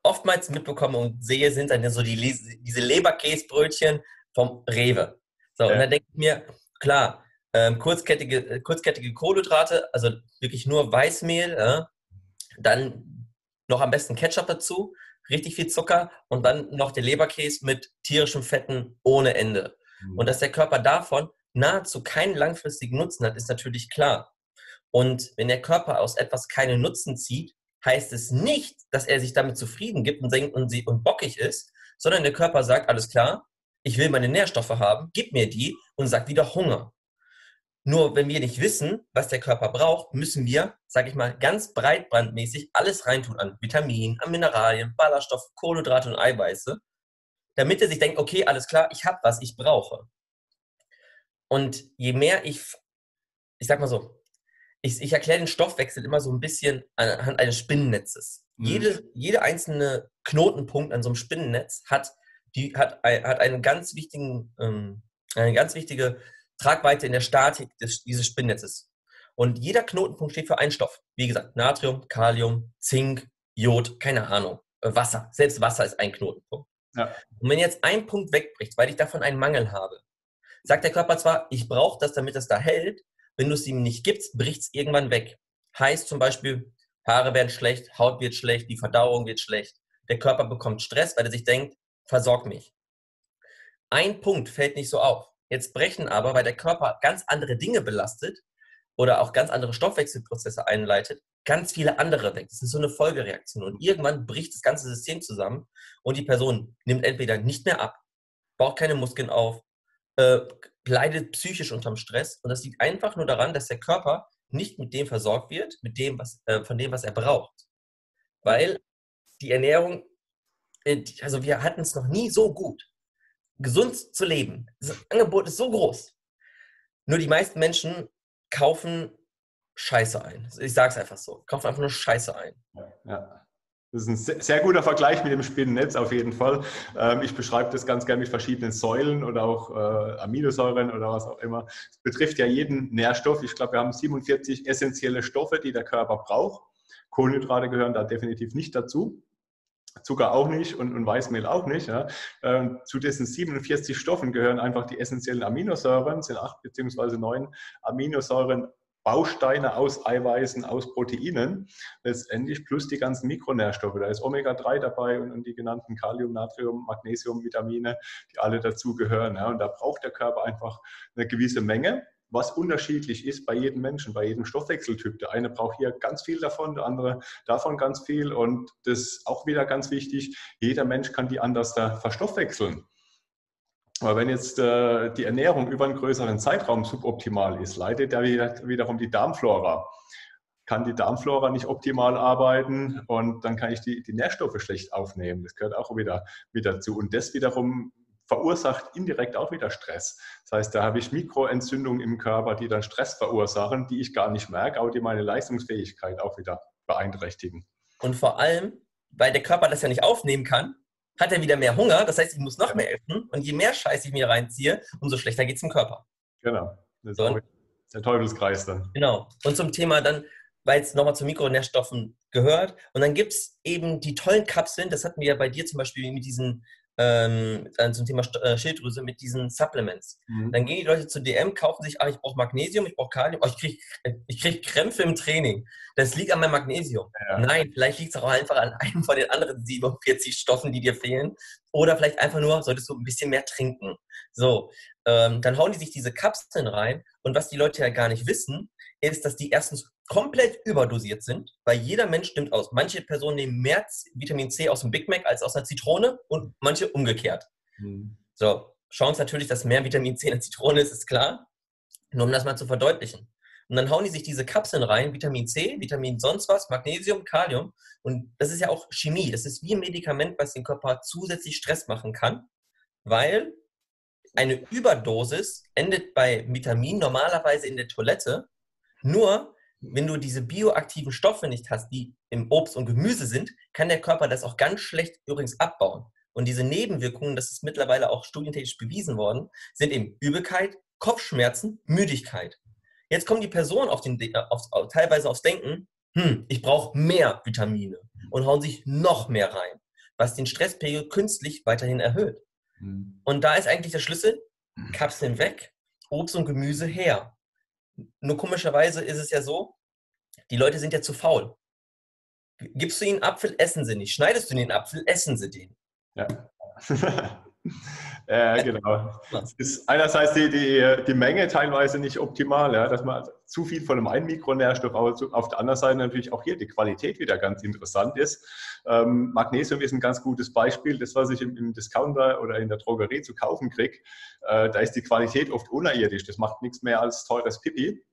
[SPEAKER 2] oftmals mitbekomme und sehe, sind dann so die, diese Leberkäsebrötchen vom Rewe. So, ja. und dann denke ich mir, klar, ähm, kurzkettige, äh, kurzkettige Kohlenhydrate, also wirklich nur Weißmehl, äh, dann noch am besten Ketchup dazu, richtig viel Zucker und dann noch der Leberkäse mit tierischem Fetten ohne Ende. Mhm. Und dass der Körper davon nahezu keinen langfristigen Nutzen hat, ist natürlich klar. Und wenn der Körper aus etwas keinen Nutzen zieht, heißt es nicht, dass er sich damit zufrieden gibt und, denkt und, und bockig ist, sondern der Körper sagt, alles klar, ich will meine Nährstoffe haben, gib mir die und sagt wieder Hunger. Nur wenn wir nicht wissen, was der Körper braucht, müssen wir, sage ich mal, ganz breitbandmäßig alles reintun an Vitaminen, an Mineralien, Ballaststoff, Kohlenhydrate und Eiweiße, damit er sich denkt, okay, alles klar, ich habe was ich brauche. Und je mehr ich, ich sag mal so, ich, ich erkläre den Stoffwechsel immer so ein bisschen anhand eines Spinnennetzes. Mhm. Jede, jede einzelne Knotenpunkt an so einem Spinnennetz hat, die, hat, hat einen ganz wichtigen, ähm, eine ganz wichtige Tragweite in der Statik des, dieses Spinnnetzes. Und jeder Knotenpunkt steht für einen Stoff. Wie gesagt, Natrium, Kalium, Zink, Jod, keine Ahnung, äh, Wasser. Selbst Wasser ist ein Knotenpunkt. Ja. Und wenn jetzt ein Punkt wegbricht, weil ich davon einen Mangel habe, sagt der Körper zwar, ich brauche das, damit es da hält. Wenn du es ihm nicht gibst, bricht es irgendwann weg. Heißt zum Beispiel, Haare werden schlecht, Haut wird schlecht, die Verdauung wird schlecht. Der Körper bekommt Stress, weil er sich denkt, versorg mich. Ein Punkt fällt nicht so auf. Jetzt brechen aber, weil der Körper ganz andere Dinge belastet oder auch ganz andere Stoffwechselprozesse einleitet, ganz viele andere weg. Das ist so eine Folgereaktion. Und irgendwann bricht das ganze System zusammen und die Person nimmt entweder nicht mehr ab, baut keine Muskeln auf, äh, leidet psychisch unterm Stress. Und das liegt einfach nur daran, dass der Körper nicht mit dem versorgt wird, mit dem, was, äh, von dem, was er braucht. Weil die Ernährung, äh, also wir hatten es noch nie so gut gesund zu leben. Das Angebot ist so groß. Nur die meisten Menschen kaufen Scheiße ein. Ich sage es einfach so. Kaufen einfach nur Scheiße ein.
[SPEAKER 1] Ja. Das ist ein sehr guter Vergleich mit dem Spinnennetz auf jeden Fall. Ähm, ich beschreibe das ganz gerne mit verschiedenen Säulen oder auch äh, Aminosäuren oder was auch immer. Es betrifft ja jeden Nährstoff. Ich glaube, wir haben 47 essentielle Stoffe, die der Körper braucht. Kohlenhydrate gehören da definitiv nicht dazu. Zucker auch nicht und, und Weißmehl auch nicht. Ja. Ähm, zu diesen 47 Stoffen gehören einfach die essentiellen Aminosäuren, sind acht beziehungsweise neun Aminosäuren Bausteine aus Eiweißen, aus Proteinen, letztendlich plus die ganzen Mikronährstoffe. Da ist Omega-3 dabei und, und, die genannten Kalium, Natrium, Magnesium, Vitamine, die alle dazugehören. Ja. Und da braucht der Körper einfach eine gewisse Menge was unterschiedlich ist bei jedem Menschen, bei jedem Stoffwechseltyp. Der eine braucht hier ganz viel davon, der andere davon ganz viel. Und das ist auch wieder ganz wichtig, jeder Mensch kann die anders da verstoffwechseln. Aber wenn jetzt äh, die Ernährung über einen größeren Zeitraum suboptimal ist, leidet ja wieder, wiederum die Darmflora. Kann die Darmflora nicht optimal arbeiten und dann kann ich die, die Nährstoffe schlecht aufnehmen. Das gehört auch wieder mit dazu. Und das wiederum verursacht indirekt auch wieder Stress. Das heißt, da habe ich Mikroentzündungen im Körper, die dann Stress verursachen, die ich gar nicht merke, aber die meine Leistungsfähigkeit auch wieder beeinträchtigen.
[SPEAKER 2] Und vor allem, weil der Körper das ja nicht aufnehmen kann, hat er wieder mehr Hunger. Das heißt, ich muss noch mehr essen. Und je mehr Scheiß ich mir reinziehe, umso schlechter geht es dem Körper.
[SPEAKER 1] Genau. Das ist der Teufelskreis dann.
[SPEAKER 2] Genau. Und zum Thema dann, weil es nochmal zu Mikronährstoffen gehört. Und dann gibt es eben die tollen Kapseln. Das hatten wir ja bei dir zum Beispiel mit diesen ähm, zum Thema äh, Schilddrüse mit diesen Supplements. Mhm. Dann gehen die Leute zu DM, kaufen sich, ach, ich brauche Magnesium, ich brauche Kalium, oh, ich kriege ich krieg Krämpfe im Training. Das liegt an meinem Magnesium. Ja. Nein, vielleicht liegt es auch einfach an einem von den anderen 47 Stoffen, die dir fehlen. Oder vielleicht einfach nur, solltest du ein bisschen mehr trinken. So, ähm, dann hauen die sich diese Kapseln rein. Und was die Leute ja gar nicht wissen, ist, dass die erstens komplett überdosiert sind, weil jeder Mensch stimmt aus. Manche Personen nehmen mehr Vitamin C aus dem Big Mac als aus einer Zitrone und manche umgekehrt. Mhm. So, Chance natürlich, dass mehr Vitamin C in der Zitrone ist, ist klar. Nur um das mal zu verdeutlichen. Und dann hauen die sich diese Kapseln rein, Vitamin C, Vitamin sonst was, Magnesium, Kalium. Und das ist ja auch Chemie. Das ist wie ein Medikament, was den Körper zusätzlich Stress machen kann, weil eine Überdosis endet bei Vitamin normalerweise in der Toilette. Nur wenn du diese bioaktiven Stoffe nicht hast, die im Obst und Gemüse sind, kann der Körper das auch ganz schlecht übrigens abbauen. Und diese Nebenwirkungen, das ist mittlerweile auch studientechnisch bewiesen worden, sind eben Übelkeit, Kopfschmerzen, Müdigkeit. Jetzt kommen die Personen auf den, auf, teilweise aufs Denken, hm, ich brauche mehr Vitamine und hauen sich noch mehr rein, was den Stresspegel künstlich weiterhin erhöht. Mhm. Und da ist eigentlich der Schlüssel, Kapseln weg, Obst und Gemüse her. Nur komischerweise ist es ja so, die Leute sind ja zu faul. Gibst du ihnen Apfel, essen sie nicht. Schneidest du den Apfel, essen sie den.
[SPEAKER 1] Ja. [LAUGHS] [LAUGHS] ja, genau. Es ist einerseits die, die, die Menge teilweise nicht optimal, ja, dass man zu viel von einem einen Mikronährstoff, auf der anderen Seite natürlich auch hier die Qualität wieder ganz interessant ist. Ähm, Magnesium ist ein ganz gutes Beispiel. Das, was ich im, im Discounter oder in der Drogerie zu kaufen kriege, äh, da ist die Qualität oft unerirdisch. Das macht nichts mehr als teures Pipi.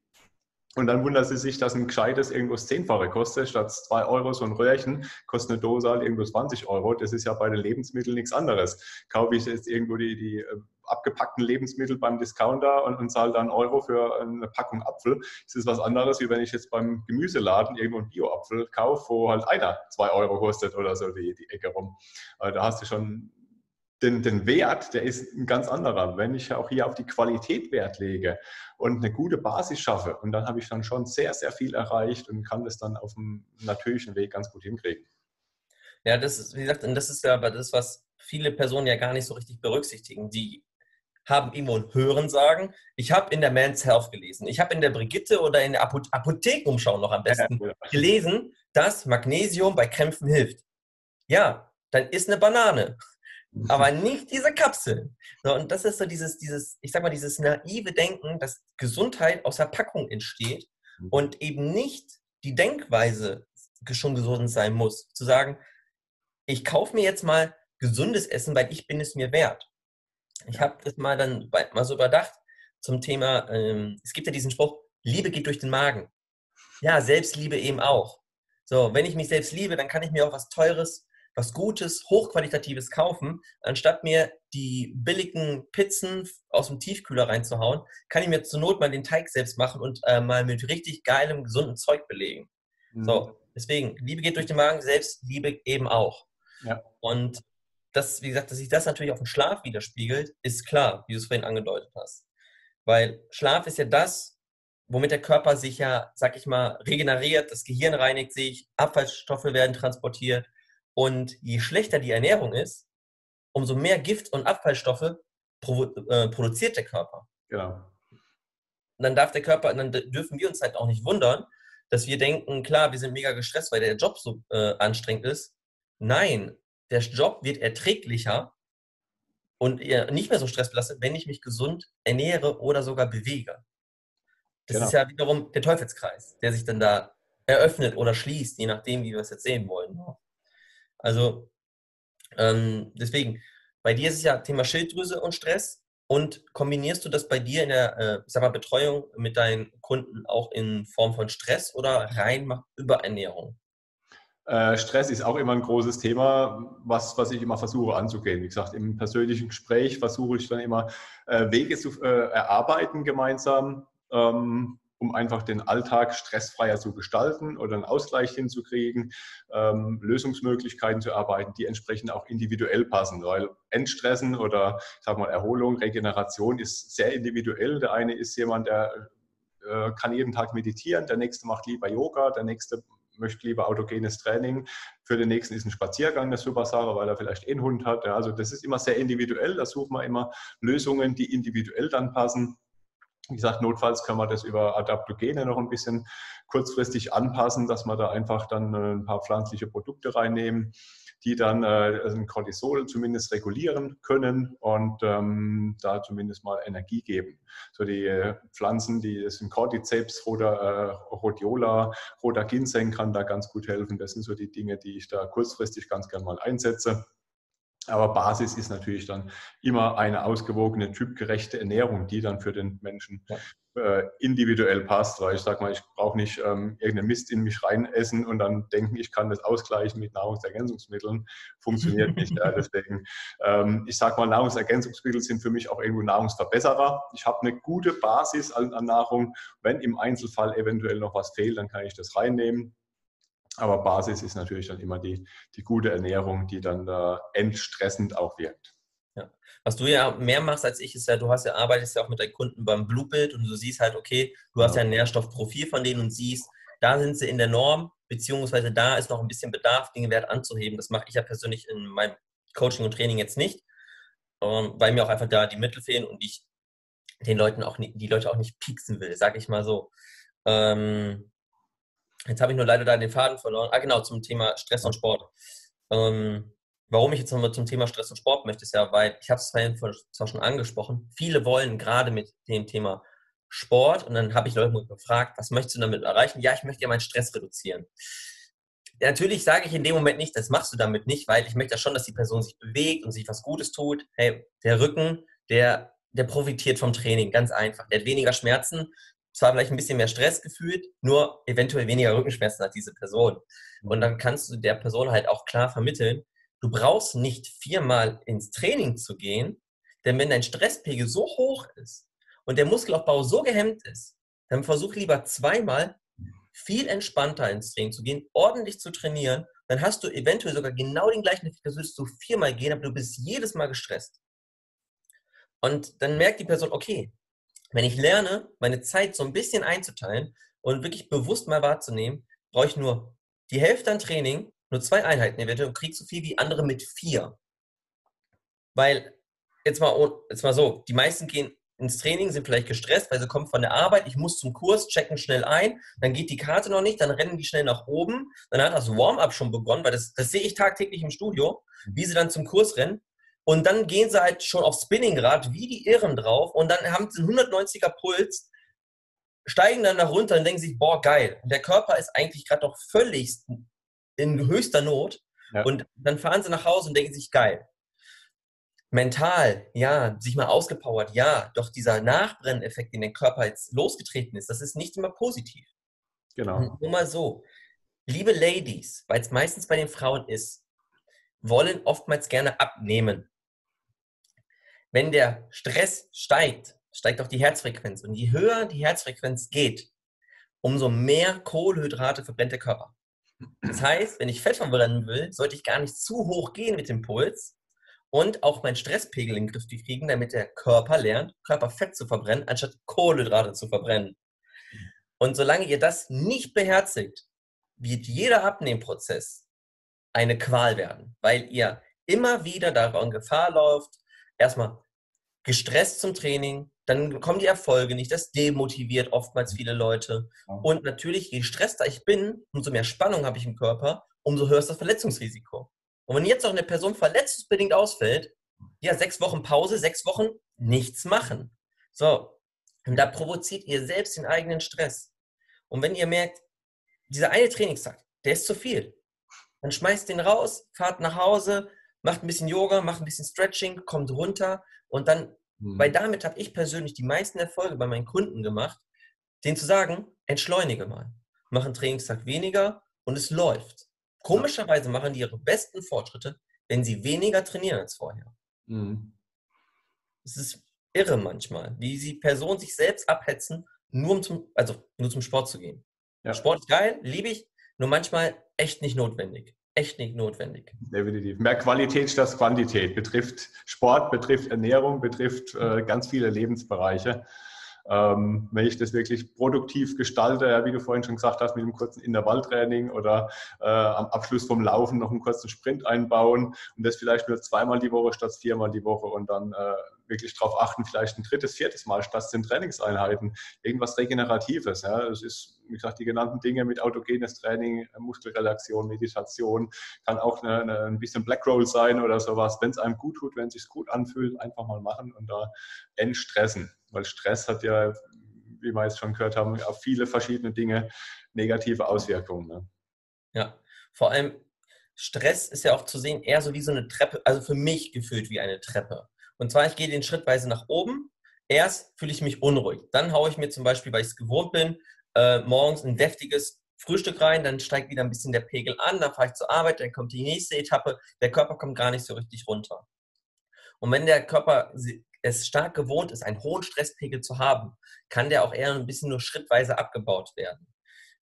[SPEAKER 1] Und dann wundert sie sich, dass ein gescheites irgendwo das Zehnfache kostet. Statt 2 Euro so ein Röhrchen kostet eine Dose halt irgendwo 20 Euro. Das ist ja bei den Lebensmitteln nichts anderes. Kaufe ich jetzt irgendwo die, die äh, abgepackten Lebensmittel beim Discounter und, und zahle dann Euro für eine Packung Apfel. Das ist was anderes, wie wenn ich jetzt beim Gemüseladen irgendwo einen Bio-Apfel kaufe, wo halt einer 2 Euro kostet oder so die, die Ecke rum. Also da hast du schon den, den Wert, der ist ein ganz anderer. Wenn ich auch hier auf die Qualität Wert lege und eine gute Basis schaffe, und dann habe ich dann schon sehr, sehr viel erreicht und kann das dann auf dem natürlichen Weg ganz gut hinkriegen.
[SPEAKER 2] Ja, das ist, wie gesagt, und das ist ja aber das, was viele Personen ja gar nicht so richtig berücksichtigen. Die haben irgendwo ein Hören sagen. Ich habe in der Man's Health gelesen. Ich habe in der Brigitte oder in der Apothekenumschau noch am besten ja, ja. gelesen, dass Magnesium bei Krämpfen hilft. Ja, dann ist eine Banane aber nicht diese Kapseln. So, und das ist so dieses, dieses, ich sag mal, dieses naive Denken, dass Gesundheit aus der Packung entsteht mhm. und eben nicht die Denkweise schon gesund sein muss. Zu sagen, ich kaufe mir jetzt mal gesundes Essen, weil ich bin es mir wert. Ich habe das mal dann mal so überdacht zum Thema, ähm, es gibt ja diesen Spruch, Liebe geht durch den Magen. Ja, Selbstliebe eben auch. So, wenn ich mich selbst liebe, dann kann ich mir auch was Teures was Gutes, Hochqualitatives kaufen, anstatt mir die billigen Pizzen aus dem Tiefkühler reinzuhauen, kann ich mir zur Not mal den Teig selbst machen und äh, mal mit richtig geilem, gesunden Zeug belegen. Mhm. So, deswegen, Liebe geht durch den Magen, selbst Liebe eben auch. Ja. Und das, wie gesagt, dass sich das natürlich auf den Schlaf widerspiegelt, ist klar, wie du es vorhin angedeutet hast. Weil Schlaf ist ja das, womit der Körper sich ja, sag ich mal, regeneriert, das Gehirn reinigt sich, Abfallstoffe werden transportiert und je schlechter die Ernährung ist, umso mehr Gift und Abfallstoffe äh, produziert der Körper. Genau. dann darf der Körper, dann dürfen wir uns halt auch nicht wundern, dass wir denken, klar, wir sind mega gestresst, weil der Job so äh, anstrengend ist. Nein, der Job wird erträglicher und nicht mehr so stressbelastet, wenn ich mich gesund ernähre oder sogar bewege. Das genau. ist ja wiederum der Teufelskreis, der sich dann da eröffnet oder schließt, je nachdem, wie wir es jetzt sehen wollen. Also ähm, deswegen, bei dir ist es ja Thema Schilddrüse und Stress. Und kombinierst du das bei dir in der äh, sag mal, Betreuung mit deinen Kunden auch in Form von Stress oder rein Überernährung?
[SPEAKER 1] Äh, Stress ist auch immer ein großes Thema, was, was ich immer versuche anzugehen. Wie gesagt, im persönlichen Gespräch versuche ich dann immer äh, Wege zu äh, erarbeiten gemeinsam, ähm, um einfach den Alltag stressfreier zu gestalten oder einen Ausgleich hinzukriegen, ähm, Lösungsmöglichkeiten zu erarbeiten, die entsprechend auch individuell passen. Weil Entstressen oder sag mal Erholung, Regeneration ist sehr individuell. Der eine ist jemand, der äh, kann jeden Tag meditieren, der nächste macht lieber Yoga, der nächste möchte lieber autogenes Training. Für den nächsten ist ein Spaziergang eine super Sache, weil er vielleicht eh einen Hund hat. Ja, also das ist immer sehr individuell. Da suchen wir immer Lösungen, die individuell dann passen. Wie gesagt, notfalls können wir das über Adaptogene noch ein bisschen kurzfristig anpassen, dass wir da einfach dann äh, ein paar pflanzliche Produkte reinnehmen, die dann äh, Cortisol zumindest regulieren können und ähm, da zumindest mal Energie geben. So die äh, Pflanzen, die sind Cordyceps, Rhoda, äh, Rhodiola, Ginseng kann da ganz gut helfen. Das sind so die Dinge, die ich da kurzfristig ganz gern mal einsetze. Aber Basis ist natürlich dann immer eine ausgewogene, typgerechte Ernährung, die dann für den Menschen äh, individuell passt. Weil ich sage mal, ich brauche nicht ähm, irgendeinen Mist in mich rein essen und dann denken, ich kann das ausgleichen mit Nahrungsergänzungsmitteln. Funktioniert [LAUGHS] nicht. ja. Deswegen, ähm, ich sage mal, Nahrungsergänzungsmittel sind für mich auch irgendwo Nahrungsverbesserer. Ich habe eine gute Basis an, an Nahrung. Wenn im Einzelfall eventuell noch was fehlt, dann kann ich das reinnehmen. Aber Basis ist natürlich dann immer die, die gute Ernährung, die dann da entstressend auch wirkt.
[SPEAKER 2] Ja. Was du ja mehr machst als ich, ist ja, du hast ja, arbeitest ja auch mit deinen Kunden beim Blutbild und du siehst halt, okay, du hast ja ein Nährstoffprofil von denen und siehst, da sind sie in der Norm, beziehungsweise da ist noch ein bisschen Bedarf, den Wert anzuheben. Das mache ich ja persönlich in meinem Coaching und Training jetzt nicht, ähm, weil mir auch einfach da die Mittel fehlen und ich den Leuten auch die Leute auch nicht pieksen will, sage ich mal so. Ähm, Jetzt habe ich nur leider da den Faden verloren. Ah, genau, zum Thema Stress und Sport. Ähm, warum ich jetzt nochmal zum Thema Stress und Sport möchte, ist ja, weil ich habe es vorhin zwar schon angesprochen, viele wollen gerade mit dem Thema Sport und dann habe ich Leute gefragt, was möchtest du damit erreichen? Ja, ich möchte ja meinen Stress reduzieren. Natürlich sage ich in dem Moment nicht, das machst du damit nicht, weil ich möchte ja schon, dass die Person sich bewegt und sich was Gutes tut. Hey, der Rücken, der, der profitiert vom Training, ganz einfach. Der hat weniger Schmerzen, zwar vielleicht ein bisschen mehr Stress gefühlt, nur eventuell weniger Rückenschmerzen hat diese Person. Und dann kannst du der Person halt auch klar vermitteln, du brauchst nicht viermal ins Training zu gehen, denn wenn dein Stresspegel so hoch ist und der Muskelaufbau so gehemmt ist, dann versuch lieber zweimal viel entspannter ins Training zu gehen, ordentlich zu trainieren, dann hast du eventuell sogar genau den gleichen Effekt, als würdest du viermal gehen, aber du bist jedes Mal gestresst. Und dann merkt die Person, okay, wenn ich lerne, meine Zeit so ein bisschen einzuteilen und wirklich bewusst mal wahrzunehmen, brauche ich nur die Hälfte an Training, nur zwei Einheiten eventuell und kriege so viel wie andere mit vier. Weil, jetzt mal, jetzt mal so, die meisten gehen ins Training, sind vielleicht gestresst, weil sie kommen von der Arbeit, ich muss zum Kurs, checken schnell ein, dann geht die Karte noch nicht, dann rennen die schnell nach oben, dann hat das Warm-up schon begonnen, weil das, das sehe ich tagtäglich im Studio, wie sie dann zum Kurs rennen und dann gehen sie halt schon auf Spinningrad wie die Irren drauf und dann haben sie einen 190er Puls, steigen dann nach runter und denken sich, boah, geil. Und der Körper ist eigentlich gerade noch völlig in höchster Not. Ja. Und dann fahren sie nach Hause und denken sich, geil. Mental, ja, sich mal ausgepowert, ja, doch dieser Nachbrenneffekt, den der Körper jetzt losgetreten ist, das ist nicht immer positiv. Genau. Und nur mal so. Liebe Ladies, weil es meistens bei den Frauen ist, wollen oftmals gerne abnehmen. Wenn der Stress steigt, steigt auch die Herzfrequenz. Und je höher die Herzfrequenz geht, umso mehr Kohlenhydrate verbrennt der Körper. Das heißt, wenn ich Fett verbrennen will, sollte ich gar nicht zu hoch gehen mit dem Puls und auch meinen Stresspegel in den Griff kriegen, damit der Körper lernt, Körperfett zu verbrennen, anstatt Kohlenhydrate zu verbrennen. Und solange ihr das nicht beherzigt, wird jeder Abnehmprozess eine Qual werden, weil ihr immer wieder daran Gefahr läuft, erstmal gestresst zum Training, dann kommen die Erfolge nicht. Das demotiviert oftmals viele Leute. Und natürlich, je gestresster ich bin, umso mehr Spannung habe ich im Körper, umso höher ist das Verletzungsrisiko. Und wenn jetzt auch eine Person verletzungsbedingt ausfällt, ja, sechs Wochen Pause, sechs Wochen nichts machen. So, und da provoziert ihr selbst den eigenen Stress. Und wenn ihr merkt, dieser eine Trainingstag, der ist zu viel, dann schmeißt den raus, fahrt nach Hause, macht ein bisschen Yoga, macht ein bisschen Stretching, kommt runter und dann, mhm. weil damit habe ich persönlich die meisten Erfolge bei meinen Kunden gemacht, denen zu sagen, entschleunige mal, mach einen Trainingstag weniger und es läuft. Komischerweise machen die ihre besten Fortschritte, wenn sie weniger trainieren als vorher. Mhm. Es ist irre manchmal, wie die Person sich selbst abhetzen, nur um zum, also nur zum Sport zu gehen. Ja. Sport ist geil, liebe ich, nur manchmal echt nicht notwendig. Nicht notwendig.
[SPEAKER 1] Definitiv. Mehr Qualität statt Quantität betrifft Sport, betrifft Ernährung, betrifft äh, ganz viele Lebensbereiche. Ähm, wenn ich das wirklich produktiv gestalte, ja, wie du vorhin schon gesagt hast, mit einem kurzen Intervalltraining oder äh, am Abschluss vom Laufen noch einen kurzen Sprint einbauen und das vielleicht nur zweimal die Woche statt viermal die Woche und dann äh, wirklich darauf achten, vielleicht ein drittes, viertes Mal statt den Trainingseinheiten, irgendwas Regeneratives. Ja. Es ist, wie gesagt, die genannten Dinge mit autogenes Training, Muskelrelaxion, Meditation, kann auch eine, eine, ein bisschen Blackroll sein oder sowas. Wenn es einem gut tut, wenn es sich gut anfühlt, einfach mal machen und da entstressen. Weil Stress hat ja, wie wir jetzt schon gehört haben, auf viele verschiedene Dinge negative Auswirkungen. Ne?
[SPEAKER 2] Ja, vor allem Stress ist ja auch zu sehen eher so wie so eine Treppe, also für mich gefühlt wie eine Treppe. Und zwar, ich gehe den schrittweise nach oben. Erst fühle ich mich unruhig. Dann haue ich mir zum Beispiel, weil ich es gewohnt bin, äh, morgens ein deftiges Frühstück rein, dann steigt wieder ein bisschen der Pegel an, dann fahre ich zur Arbeit, dann kommt die nächste Etappe, der Körper kommt gar nicht so richtig runter. Und wenn der Körper es stark gewohnt ist, einen hohen Stresspegel zu haben, kann der auch eher ein bisschen nur schrittweise abgebaut werden.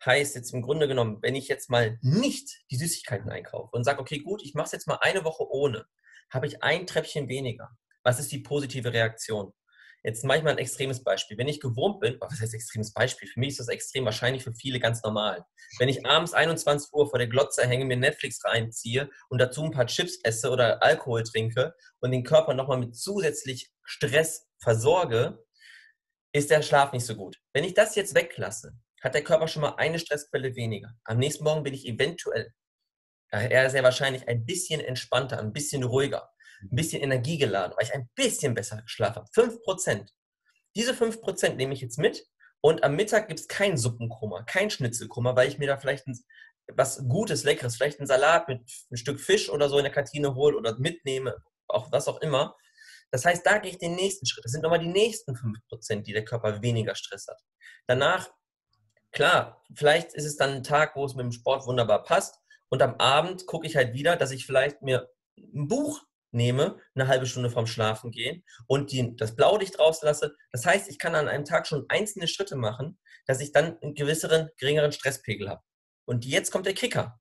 [SPEAKER 2] Heißt jetzt im Grunde genommen, wenn ich jetzt mal nicht die Süßigkeiten einkaufe und sage, okay, gut, ich mache es jetzt mal eine Woche ohne, habe ich ein Treppchen weniger. Was ist die positive Reaktion? Jetzt manchmal ein extremes Beispiel. Wenn ich gewohnt bin, was heißt extremes Beispiel? Für mich ist das extrem, wahrscheinlich für viele ganz normal. Wenn ich abends 21 Uhr vor der Glotze hänge, mir Netflix reinziehe und dazu ein paar Chips esse oder Alkohol trinke und den Körper nochmal mit zusätzlich Stress versorge, ist der Schlaf nicht so gut. Wenn ich das jetzt weglasse, hat der Körper schon mal eine Stressquelle weniger. Am nächsten Morgen bin ich eventuell, er sehr wahrscheinlich ein bisschen entspannter, ein bisschen ruhiger ein bisschen energiegeladen, weil ich ein bisschen besser geschlafen habe. 5%. Diese 5% nehme ich jetzt mit und am Mittag gibt es kein Suppenkummer, kein Schnitzelkummer, weil ich mir da vielleicht ein, was Gutes, Leckeres, vielleicht einen Salat mit ein Stück Fisch oder so in der Kantine hole oder mitnehme, auch was auch immer. Das heißt, da gehe ich den nächsten Schritt. Das sind nochmal die nächsten 5%, die der Körper weniger Stress hat. Danach, klar, vielleicht ist es dann ein Tag, wo es mit dem Sport wunderbar passt. Und am Abend gucke ich halt wieder, dass ich vielleicht mir ein Buch nehme, eine halbe Stunde vorm Schlafen gehen und die, das Blaulicht rauslasse. Das heißt, ich kann an einem Tag schon einzelne Schritte machen, dass ich dann einen gewisseren, geringeren Stresspegel habe. Und jetzt kommt der Kicker.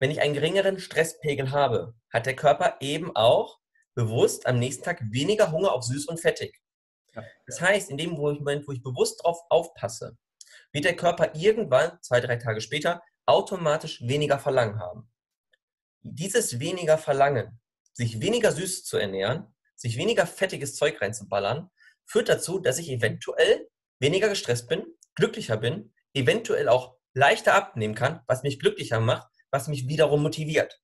[SPEAKER 2] Wenn ich einen geringeren Stresspegel habe, hat der Körper eben auch bewusst am nächsten Tag weniger Hunger auf süß und fettig. Das heißt, in dem Moment, wo ich bewusst darauf aufpasse, wird der Körper irgendwann, zwei, drei Tage später, automatisch weniger Verlangen haben. Dieses weniger Verlangen sich weniger süß zu ernähren, sich weniger fettiges Zeug reinzuballern, führt dazu, dass ich eventuell weniger gestresst bin, glücklicher bin, eventuell auch leichter abnehmen kann, was mich glücklicher macht, was mich wiederum motiviert.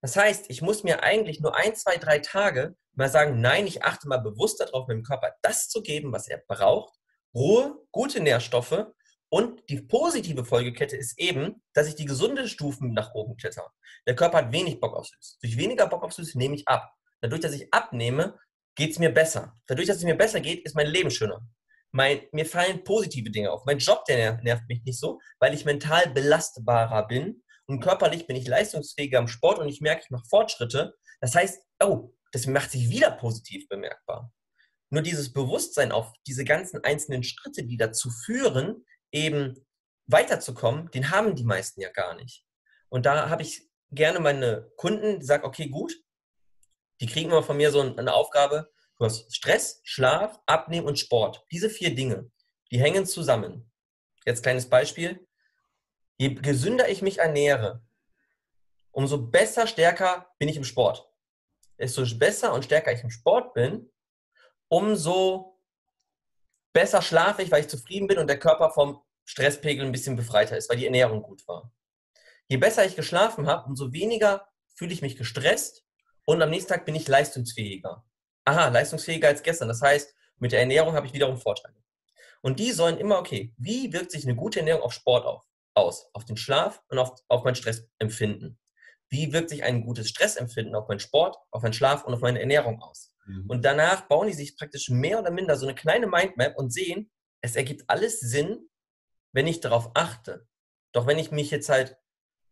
[SPEAKER 2] Das heißt, ich muss mir eigentlich nur ein, zwei, drei Tage mal sagen, nein, ich achte mal bewusst darauf, meinem Körper das zu geben, was er braucht. Ruhe, gute Nährstoffe und die positive Folgekette ist eben, dass ich die gesunde Stufen nach oben kletter. Der Körper hat wenig Bock auf Süß. Durch weniger Bock auf Süß nehme ich ab. Dadurch, dass ich abnehme, geht es mir besser. Dadurch, dass es mir besser geht, ist mein Leben schöner. Mein, mir fallen positive Dinge auf. Mein Job, der nervt mich nicht so, weil ich mental belastbarer bin und körperlich bin ich leistungsfähiger am Sport und ich merke, ich mache Fortschritte. Das heißt, oh, das macht sich wieder positiv bemerkbar. Nur dieses Bewusstsein auf diese ganzen einzelnen Schritte, die dazu führen, eben weiterzukommen, den haben die meisten ja gar nicht. Und da habe ich gerne meine Kunden, die sagen, okay, gut, die kriegen immer von mir so eine Aufgabe, du hast Stress, Schlaf, Abnehmen und Sport. Diese vier Dinge, die hängen zusammen. Jetzt kleines Beispiel. Je gesünder ich mich ernähre, umso besser, stärker bin ich im Sport. Desto besser und stärker ich im Sport bin, umso besser schlafe ich, weil ich zufrieden bin und der Körper vom Stresspegel ein bisschen befreiter ist, weil die Ernährung gut war. Je besser ich geschlafen habe, umso weniger fühle ich mich gestresst und am nächsten Tag bin ich leistungsfähiger. Aha, leistungsfähiger als gestern. Das heißt, mit der Ernährung habe ich wiederum Vorteile. Und die sollen immer, okay, wie wirkt sich eine gute Ernährung auf Sport auf, aus? Auf den Schlaf und auf, auf mein Stressempfinden. Wie wirkt sich ein gutes Stressempfinden auf meinen Sport, auf meinen Schlaf und auf meine Ernährung aus? Mhm. Und danach bauen die sich praktisch mehr oder minder so eine kleine Mindmap und sehen, es ergibt alles Sinn, wenn ich darauf achte. Doch wenn ich mich jetzt halt,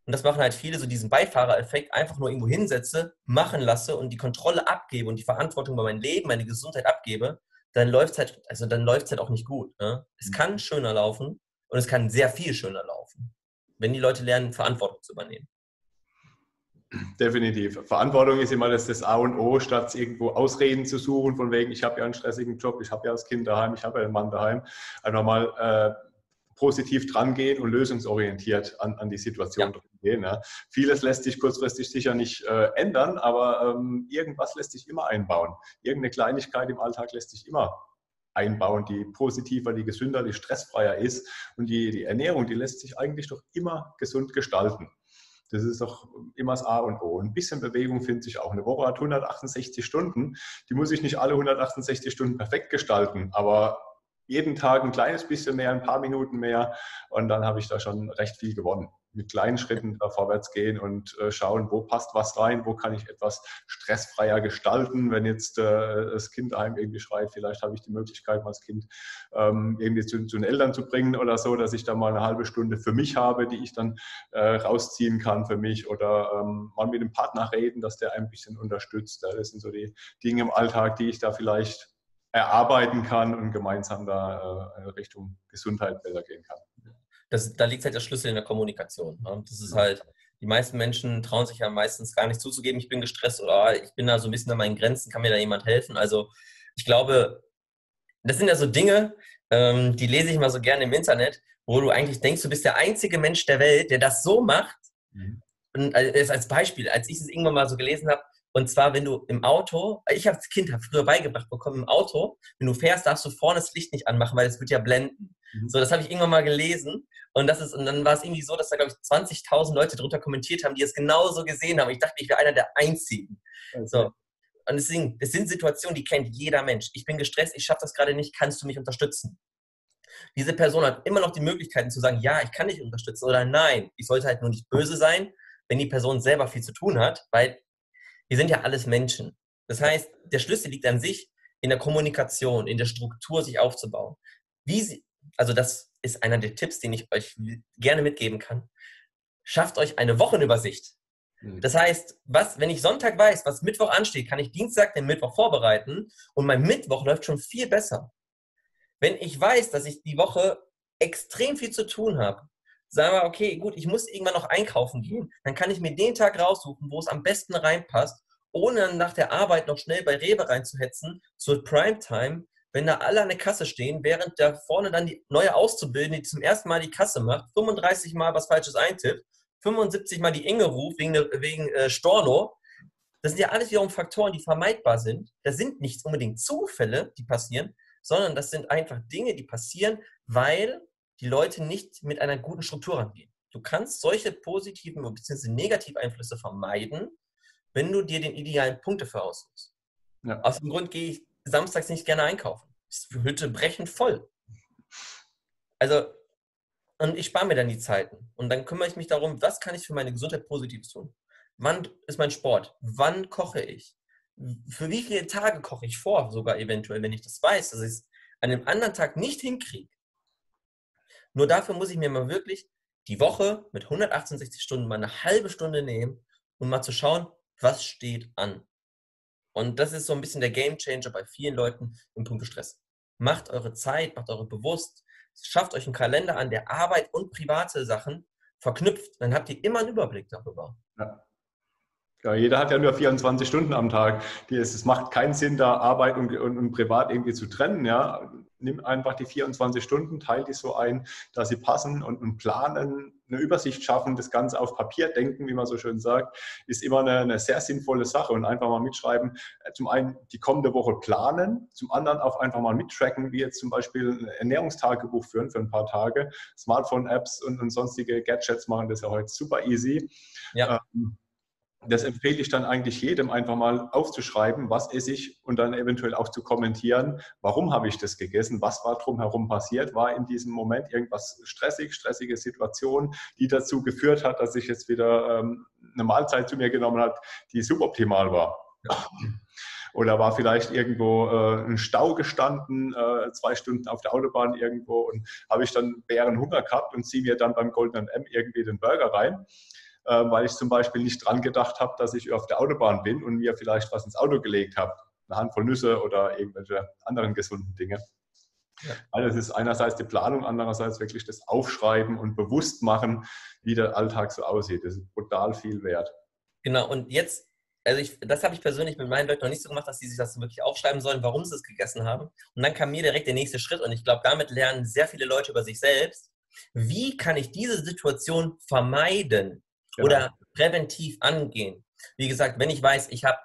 [SPEAKER 2] und das machen halt viele, so diesen Beifahrereffekt, einfach nur irgendwo hinsetze, machen lasse und die Kontrolle abgebe und die Verantwortung über mein Leben, meine Gesundheit abgebe, dann läuft es halt, also dann läuft halt auch nicht gut. Ne? Es kann mhm. schöner laufen und es kann sehr viel schöner laufen, wenn die Leute lernen, Verantwortung zu übernehmen.
[SPEAKER 1] Definitiv. Verantwortung ist immer das, das A und O, statt irgendwo Ausreden zu suchen, von wegen, ich habe ja einen stressigen Job, ich habe ja das Kind daheim, ich habe ja einen Mann daheim. Einfach mal äh, positiv drangehen und lösungsorientiert an, an die Situation ja. gehen. Ja. Vieles lässt sich kurzfristig sicher nicht äh, ändern, aber ähm, irgendwas lässt sich immer einbauen. Irgendeine Kleinigkeit im Alltag lässt sich immer einbauen, die positiver, die gesünder, die stressfreier ist. Und die, die Ernährung, die lässt sich eigentlich doch immer gesund gestalten. Das ist doch immer das A und O. Ein bisschen Bewegung findet sich auch. Eine Woche hat 168 Stunden. Die muss ich nicht alle 168 Stunden perfekt gestalten, aber jeden Tag ein kleines bisschen mehr, ein paar Minuten mehr und dann habe ich da schon recht viel gewonnen. Mit kleinen Schritten da vorwärts gehen und äh, schauen, wo passt was rein, wo kann ich etwas stressfreier gestalten. Wenn jetzt äh, das Kind einem irgendwie schreit, vielleicht habe ich die Möglichkeit, mal das Kind ähm, irgendwie zu, zu, den Eltern zu bringen oder so, dass ich da mal eine halbe Stunde für mich habe, die ich dann äh, rausziehen kann für mich oder ähm, mal mit dem Partner reden, dass der ein bisschen unterstützt. Das sind so die Dinge im Alltag, die ich da vielleicht erarbeiten kann und gemeinsam da äh, Richtung Gesundheit besser gehen kann.
[SPEAKER 2] Das, da liegt halt der Schlüssel in der Kommunikation. Ne? Das ist halt, die meisten Menschen trauen sich ja meistens gar nicht zuzugeben, ich bin gestresst oder ah, ich bin da so ein bisschen an meinen Grenzen, kann mir da jemand helfen? Also ich glaube, das sind ja so Dinge, ähm, die lese ich mal so gerne im Internet, wo du eigentlich denkst, du bist der einzige Mensch der Welt, der das so macht. Mhm. Und als Beispiel, als ich es irgendwann mal so gelesen habe, und zwar, wenn du im Auto, ich habe als Kind hab früher beigebracht bekommen, im Auto, wenn du fährst, darfst du vorne das Licht nicht anmachen, weil es wird ja blenden. Mhm. So, das habe ich irgendwann mal gelesen. Und das ist, und dann war es irgendwie so, dass da, glaube ich, 20.000 Leute drunter kommentiert haben, die es genauso gesehen haben. Ich dachte, ich wäre einer der Einzigen. Okay. So. Und deswegen, das sind Situationen, die kennt jeder Mensch. Ich bin gestresst, ich schaffe das gerade nicht, kannst du mich unterstützen? Diese Person hat immer noch die Möglichkeiten zu sagen, ja, ich kann dich unterstützen oder nein, ich sollte halt nur nicht böse sein, wenn die Person selber viel zu tun hat, weil wir sind ja alles Menschen. Das heißt, der Schlüssel liegt an sich in der Kommunikation, in der Struktur, sich aufzubauen. Wie sie, also das ist einer der Tipps, den ich euch gerne mitgeben kann. Schafft euch eine Wochenübersicht. Mhm. Das heißt, was, wenn ich Sonntag weiß, was Mittwoch ansteht, kann ich Dienstag den Mittwoch vorbereiten und mein Mittwoch läuft schon viel besser. Wenn ich weiß, dass ich die Woche extrem viel zu tun habe, sagen wir, okay, gut, ich muss irgendwann noch einkaufen gehen, dann kann ich mir den Tag raussuchen, wo es am besten reinpasst, ohne dann nach der Arbeit noch schnell bei Rewe reinzuhetzen, zur Primetime, wenn da alle an der Kasse stehen, während da vorne dann die neue Auszubildende, die zum ersten Mal die Kasse macht, 35 Mal was Falsches eintippt, 75 Mal die Inge ruft wegen, wegen äh, Storno. Das sind ja alles wiederum Faktoren, die vermeidbar sind. Das sind nicht unbedingt Zufälle, die passieren, sondern das sind einfach Dinge, die passieren, weil die Leute nicht mit einer guten Struktur rangehen. Du kannst solche positiven bzw. negativen Einflüsse vermeiden, wenn du dir den idealen Punkte für aussuchst. Ja. Aus dem Grund gehe ich samstags nicht gerne einkaufen. Die Hütte brechen voll. Also, und ich spare mir dann die Zeiten. Und dann kümmere ich mich darum, was kann ich für meine Gesundheit Positives tun? Wann ist mein Sport? Wann koche ich? Für wie viele Tage koche ich vor, sogar eventuell, wenn ich das weiß, dass ich es an einem anderen Tag nicht hinkriege? Nur dafür muss ich mir mal wirklich die Woche mit 168 Stunden mal eine halbe Stunde nehmen, um mal zu schauen, was steht an. Und das ist so ein bisschen der Game Changer bei vielen Leuten im Punkt Stress. Macht eure Zeit, macht eure bewusst, schafft euch einen Kalender an, der Arbeit und private Sachen verknüpft. Dann habt ihr immer einen Überblick darüber. Ja.
[SPEAKER 1] Ja, jeder hat ja nur 24 Stunden am Tag. Es macht keinen Sinn, da Arbeit und, und, und, Privat irgendwie zu trennen. Ja? Nimm einfach die 24 Stunden, teile die so ein, dass sie passen und, und, planen, eine Übersicht schaffen, das Ganze auf Papier denken, wie man so schön sagt, ist immer eine, eine sehr sinnvolle Sache und einfach mal mitschreiben. Äh, zum einen die kommende Woche planen, zum anderen auch einfach mal mittracken, wie jetzt zum Beispiel ein Ernährungstagebuch führen für ein paar Tage. Smartphone-Apps und, und sonstige Gadgets machen das ja heute super easy. Ja. Ähm, das empfehle ich dann eigentlich jedem, einfach mal aufzuschreiben, was esse ich und dann eventuell auch zu kommentieren, warum habe ich das gegessen, was war drumherum passiert, war in diesem Moment irgendwas stressig, stressige Situation, die dazu geführt hat, dass ich jetzt wieder ähm, eine Mahlzeit zu mir genommen habe, die suboptimal war. Oder war vielleicht irgendwo äh, ein Stau gestanden, äh, zwei Stunden auf der Autobahn irgendwo und habe ich dann Bärenhunger gehabt und ziehe mir dann beim Golden M irgendwie den Burger rein äh, weil ich zum Beispiel nicht dran gedacht habe, dass ich auf der Autobahn bin und mir vielleicht was ins Auto gelegt habe. Eine Handvoll Nüsse oder irgendwelche anderen gesunden Dinge. Ja. Also es ist einerseits die Planung, andererseits wirklich das Aufschreiben und Bewusstmachen, wie der Alltag so aussieht. Das ist brutal viel wert.
[SPEAKER 2] Genau, und jetzt, also ich, das habe ich persönlich mit meinen Leuten noch nicht so gemacht, dass sie sich das wirklich aufschreiben sollen, warum sie es gegessen haben. Und dann kam mir direkt der nächste Schritt und ich glaube, damit lernen sehr viele Leute über sich selbst. Wie kann ich diese Situation vermeiden? Genau. oder präventiv angehen. Wie gesagt, wenn ich weiß, ich habe,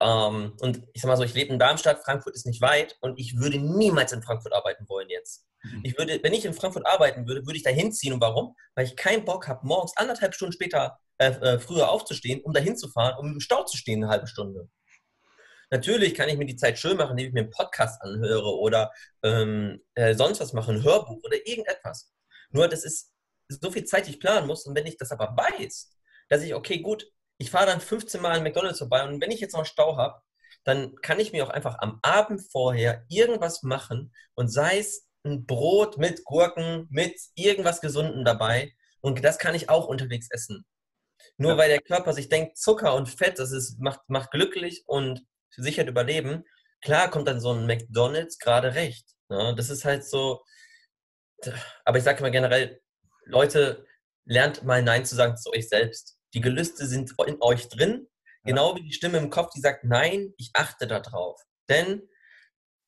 [SPEAKER 2] ähm, und ich sag mal so, ich lebe in Darmstadt, Frankfurt ist nicht weit und ich würde niemals in Frankfurt arbeiten wollen jetzt. Mhm. Ich würde, wenn ich in Frankfurt arbeiten würde, würde ich da hinziehen. Und warum? Weil ich keinen Bock habe, morgens anderthalb Stunden später äh, äh, früher aufzustehen, um da hinzufahren, um im Stau zu stehen eine halbe Stunde. Natürlich kann ich mir die Zeit schön machen, indem ich mir einen Podcast anhöre oder ähm, äh, sonst was mache, ein Hörbuch oder irgendetwas. Nur das ist so viel Zeit, die ich planen muss. Und wenn ich das aber weiß, dass ich, okay, gut, ich fahre dann 15 Mal in McDonalds vorbei und wenn ich jetzt noch Stau habe, dann kann ich mir auch einfach am Abend vorher irgendwas machen und sei es ein Brot mit Gurken, mit irgendwas Gesunden dabei und das kann ich auch unterwegs essen. Nur ja. weil der Körper sich denkt, Zucker und Fett, das ist, macht, macht glücklich und sichert Überleben. Klar kommt dann so ein McDonalds gerade recht. Ne? Das ist halt so. Aber ich sage mal generell, Leute, lernt mal Nein zu sagen zu euch selbst. Die Gelüste sind in euch drin, genau wie die Stimme im Kopf, die sagt, nein, ich achte darauf. Denn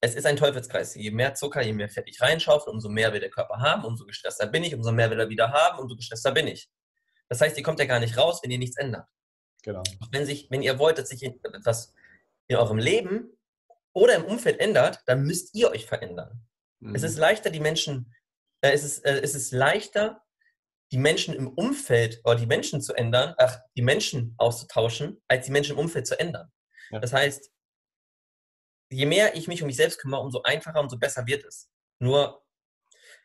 [SPEAKER 2] es ist ein Teufelskreis. Je mehr Zucker, je mehr Fett ich reinschaufel, umso mehr will der Körper haben, umso gestresster bin ich, umso mehr will er wieder haben, umso gestresster bin ich. Das heißt, ihr kommt ja gar nicht raus, wenn ihr nichts ändert. Genau. Wenn, sich, wenn ihr wollt, dass sich etwas in eurem Leben oder im Umfeld ändert, dann müsst ihr euch verändern. Mhm. Es ist leichter, die Menschen, äh, es, ist, äh, es ist leichter, die Menschen im Umfeld oder die Menschen zu ändern, ach, die Menschen auszutauschen, als die Menschen im Umfeld zu ändern. Ja. Das heißt, je mehr ich mich um mich selbst kümmere, umso einfacher, umso besser wird es. Nur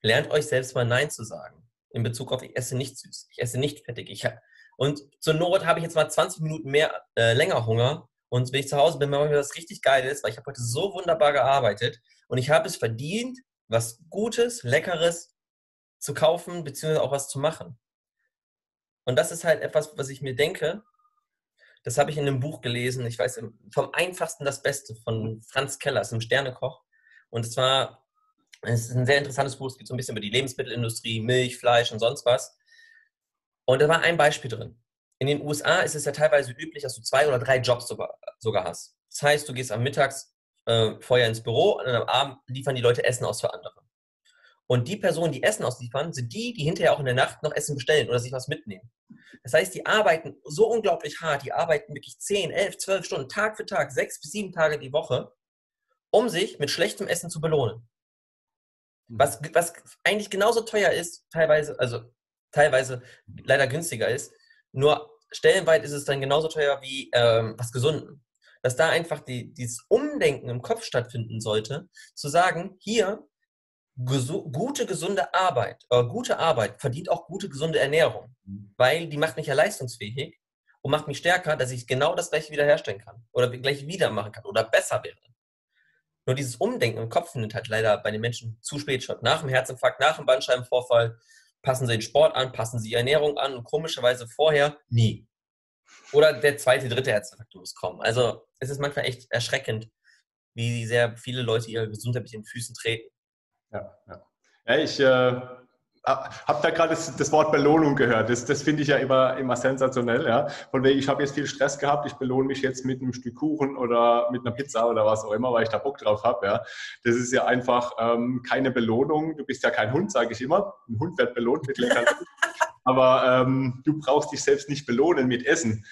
[SPEAKER 2] lernt euch selbst mal Nein zu sagen. In Bezug auf, ich esse nicht süß, ich esse nicht fettig. Ich hab, und zur Not habe ich jetzt mal 20 Minuten mehr, äh, länger Hunger. Und wenn ich zu Hause bin, mache ich mir was richtig Geiles, weil ich habe heute so wunderbar gearbeitet und ich habe es verdient, was Gutes, Leckeres zu kaufen, beziehungsweise auch was zu machen. Und das ist halt etwas, was ich mir denke, das habe ich in einem Buch gelesen, ich weiß, vom einfachsten das Beste von Franz Keller, ist Sternekoch. Und es war, es ist ein sehr interessantes Buch, es geht so ein bisschen über die Lebensmittelindustrie, Milch, Fleisch und sonst was. Und da war ein Beispiel drin. In den USA ist es ja teilweise üblich, dass du zwei oder drei Jobs sogar, hast. Das heißt, du gehst am Mittags äh, vorher ins Büro und am Abend liefern die Leute Essen aus für andere. Und die Personen, die Essen ausliefern, sind die, die hinterher auch in der Nacht noch Essen bestellen oder sich was mitnehmen. Das heißt, die arbeiten so unglaublich hart, die arbeiten wirklich 10, 11, 12 Stunden, Tag für Tag, sechs bis sieben Tage die Woche, um sich mit schlechtem Essen zu belohnen. Mhm. Was, was eigentlich genauso teuer ist, teilweise, also teilweise leider günstiger ist, nur stellenweit ist es dann genauso teuer wie ähm, was Gesunden. Dass da einfach die, dieses Umdenken im Kopf stattfinden sollte, zu sagen, hier, gute, gesunde Arbeit, äh, gute Arbeit verdient auch gute, gesunde Ernährung, mhm. weil die macht mich ja leistungsfähig und macht mich stärker, dass ich genau das gleiche wiederherstellen kann oder gleich wieder machen kann oder besser wäre. Nur dieses Umdenken im Kopf findet halt leider bei den Menschen zu spät statt. Nach dem Herzinfarkt, nach dem Bandscheibenvorfall passen sie den Sport an, passen sie die Ernährung an und komischerweise vorher nie. Oder der zweite, dritte Herzinfarkt muss kommen. Also es ist manchmal echt erschreckend, wie sehr viele Leute ihre Gesundheit mit den Füßen treten.
[SPEAKER 1] Ja, ja. ja ich äh, habe da gerade das, das, Wort Belohnung gehört. Das, das finde ich ja immer, immer sensationell. Ja? Von wegen, ich habe jetzt viel Stress gehabt, ich belohne mich jetzt mit einem Stück Kuchen oder mit einer Pizza oder was auch immer, weil ich da Bock drauf habe. Ja? Das ist ja einfach ähm, keine Belohnung. Du bist ja kein Hund, sage ich immer. Ein Hund wird belohnt mit leckeren [LAUGHS] Aber ähm, du brauchst dich selbst nicht belohnen mit Essen.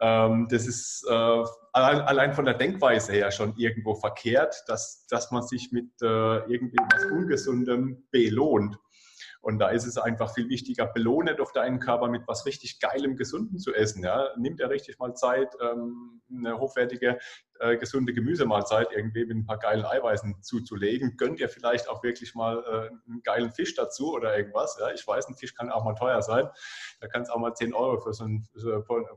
[SPEAKER 1] Ähm, das ist äh, allein, von der Denkweise her schon irgendwo verkehrt, dass, dass man sich mit äh, irgendwie was Ungesundem belohnt. Und da ist es einfach viel wichtiger, belohne doch deinen Körper mit was richtig Geilem, Gesunden zu essen. Ja? Nimm dir richtig mal Zeit, ähm, eine hochwertige, äh, gesunde Gemüsemahlzeit irgendwie mit ein paar geilen Eiweißen zuzulegen. Gönn dir vielleicht auch wirklich mal äh, einen geilen Fisch dazu oder irgendwas. Ja? Ich weiß, ein Fisch kann auch mal teuer sein. Da kannst auch mal 10 Euro für so eine,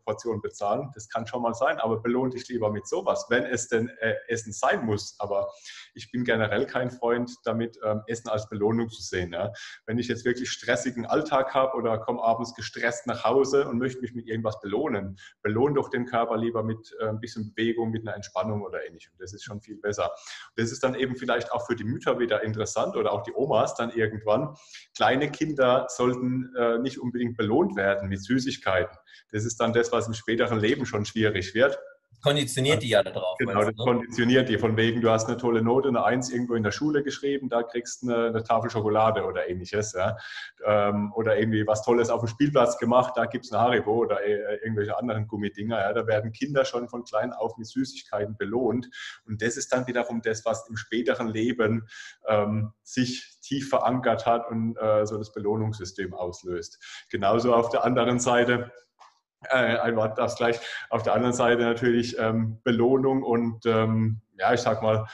[SPEAKER 1] Portion bezahlen. Das kann schon mal sein, aber belohn dich lieber mit sowas, wenn es denn äh, Essen sein muss. Aber ich bin generell kein Freund damit, ähm, Essen als Belohnung zu sehen. Ja? Wenn ich jetzt wirklich stressigen Alltag habe oder komme abends gestresst nach Hause und möchte mich mit irgendwas belohnen, belohn doch den Körper lieber mit äh, ein bisschen Bewegung, mit einer Entspannung oder ähnlichem. Das ist schon viel besser. Das ist dann eben vielleicht auch für die Mütter wieder interessant oder auch die Omas dann irgendwann. Kleine Kinder sollten äh, nicht unbedingt belohnt werden mit Süßigkeiten. Das ist dann das, was im späteren Leben schon schwierig wird
[SPEAKER 2] konditioniert die ja darauf.
[SPEAKER 1] Genau, das ne? konditioniert die. Von wegen, du hast eine tolle Note, eine Eins irgendwo in der Schule geschrieben, da kriegst du eine, eine Tafel Schokolade oder ähnliches. Ja. Ähm, oder irgendwie was Tolles auf dem Spielplatz gemacht, da gibt es eine Haribo oder äh, irgendwelche anderen Gummidinger. Ja. Da werden Kinder schon von klein auf mit Süßigkeiten belohnt. Und das ist dann wiederum das, was im späteren Leben ähm, sich tief verankert hat und äh, so das Belohnungssystem auslöst. Genauso auf der anderen Seite äh, einfach das gleich. Auf der anderen Seite natürlich ähm, Belohnung und ähm, ja, ich sag mal,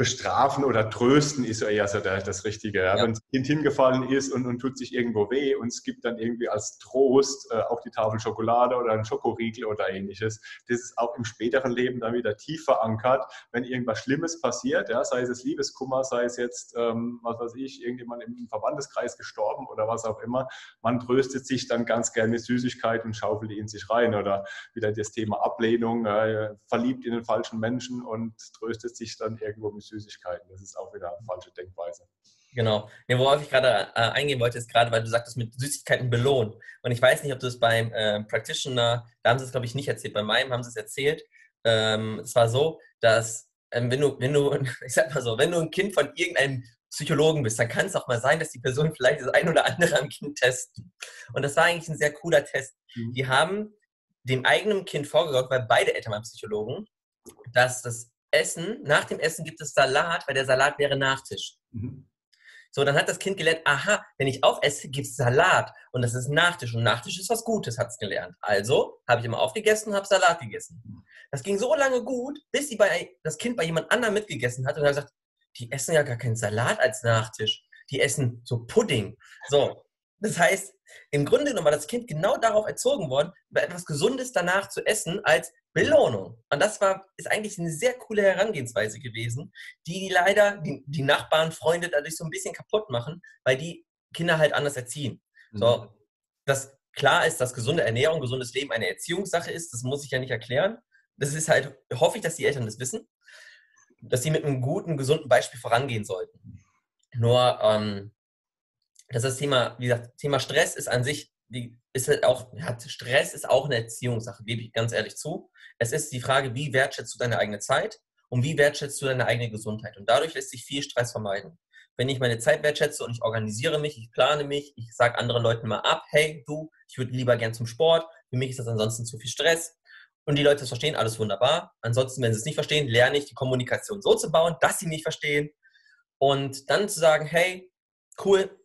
[SPEAKER 1] bestrafen oder trösten ist eher so das Richtige. Ja? Ja. Wenn das Kind hingefallen ist und, und tut sich irgendwo weh und es gibt dann irgendwie als Trost äh, auch die Tafel Schokolade oder ein Schokoriegel oder ähnliches, das ist auch im späteren Leben dann wieder tief verankert, wenn irgendwas Schlimmes passiert, ja? sei es Liebeskummer, sei es jetzt, ähm, was weiß ich, irgendjemand im Verbandeskreis gestorben oder was auch immer, man tröstet sich dann ganz gerne mit Süßigkeit und schaufelt die in sich rein oder wieder das Thema Ablehnung, äh, verliebt in den falschen Menschen und tröstet sich dann irgendwo mit Süßigkeiten. Das ist auch wieder eine falsche Denkweise.
[SPEAKER 2] Genau. Ja, worauf ich gerade äh, eingehen wollte, ist gerade, weil du sagtest, mit Süßigkeiten belohnt. Und ich weiß nicht, ob du es beim äh, Practitioner, da haben sie es, glaube ich, nicht erzählt, bei meinem haben sie es erzählt. Ähm, es war so, dass, ähm, wenn du, wenn du, [LAUGHS] ich sag mal so, wenn du ein Kind von irgendeinem Psychologen bist, dann kann es auch mal sein, dass die Person [LAUGHS] vielleicht das ein oder andere am Kind testen. Und das war eigentlich ein sehr cooler Test. Mhm. Die haben dem eigenen Kind vorgesorgt, weil beide Eltern waren Psychologen, dass das Essen, nach dem Essen gibt es Salat, weil der Salat wäre Nachtisch. Mhm. So, dann hat das Kind gelernt, aha, wenn ich aufesse, gibt es Salat und das ist Nachtisch und Nachtisch ist was Gutes, hat es gelernt. Also habe ich immer aufgegessen und habe Salat gegessen. Das ging so lange gut, bis die bei, das Kind bei jemand anderem mitgegessen hat und hat gesagt, die essen ja gar keinen Salat als Nachtisch, die essen so Pudding. So, das heißt, im Grunde genommen war das Kind genau darauf erzogen worden, etwas Gesundes danach zu essen als Belohnung. Und das war, ist eigentlich eine sehr coole Herangehensweise gewesen, die, die leider die, die Nachbarn, Freunde dadurch so ein bisschen kaputt machen, weil die Kinder halt anders erziehen. Mhm. So, das klar ist, dass gesunde Ernährung, gesundes Leben eine Erziehungssache ist, das muss ich ja nicht erklären. Das ist halt, hoffe ich, dass die Eltern das wissen, dass sie mit einem guten, gesunden Beispiel vorangehen sollten. Nur, ähm, das ist das Thema, wie gesagt, Thema Stress ist an sich ist halt auch, ja, Stress ist auch eine Erziehungssache, gebe ich ganz ehrlich zu. Es ist die Frage, wie wertschätzt du deine eigene Zeit und wie wertschätzt du deine eigene Gesundheit. Und dadurch lässt sich viel Stress vermeiden. Wenn ich meine Zeit wertschätze und ich organisiere mich, ich plane mich, ich sage anderen Leuten mal ab, hey, du, ich würde lieber gern zum Sport, für mich ist das ansonsten zu viel Stress. Und die Leute das verstehen, alles wunderbar. Ansonsten, wenn sie es nicht verstehen, lerne ich die Kommunikation so zu bauen, dass sie nicht verstehen. Und dann zu sagen, hey, cool,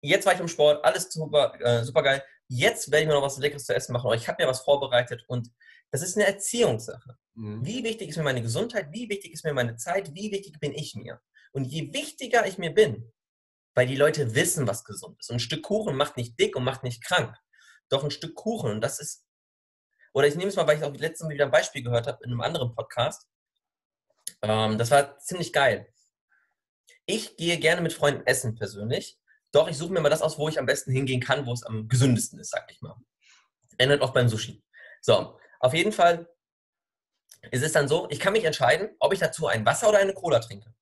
[SPEAKER 2] jetzt war ich im Sport, alles super, äh, super geil. Jetzt werde ich mir noch was Leckeres zu essen machen oder ich habe mir was vorbereitet und das ist eine Erziehungssache. Mhm. Wie wichtig ist mir meine Gesundheit? Wie wichtig ist mir meine Zeit? Wie wichtig bin ich mir? Und je wichtiger ich mir bin, weil die Leute wissen, was gesund ist. Und ein Stück Kuchen macht nicht dick und macht nicht krank. Doch ein Stück Kuchen, und das ist, oder ich nehme es mal, weil ich auch letztens wieder ein Beispiel gehört habe in einem anderen Podcast. Ähm, das war ziemlich geil. Ich gehe gerne mit Freunden essen persönlich. Doch, ich suche mir mal das aus, wo ich am besten hingehen kann, wo es am gesündesten ist, sag ich mal. Ändert auch beim Sushi. So, auf jeden Fall ist es dann so, ich kann mich entscheiden, ob ich dazu ein Wasser oder eine Cola trinke.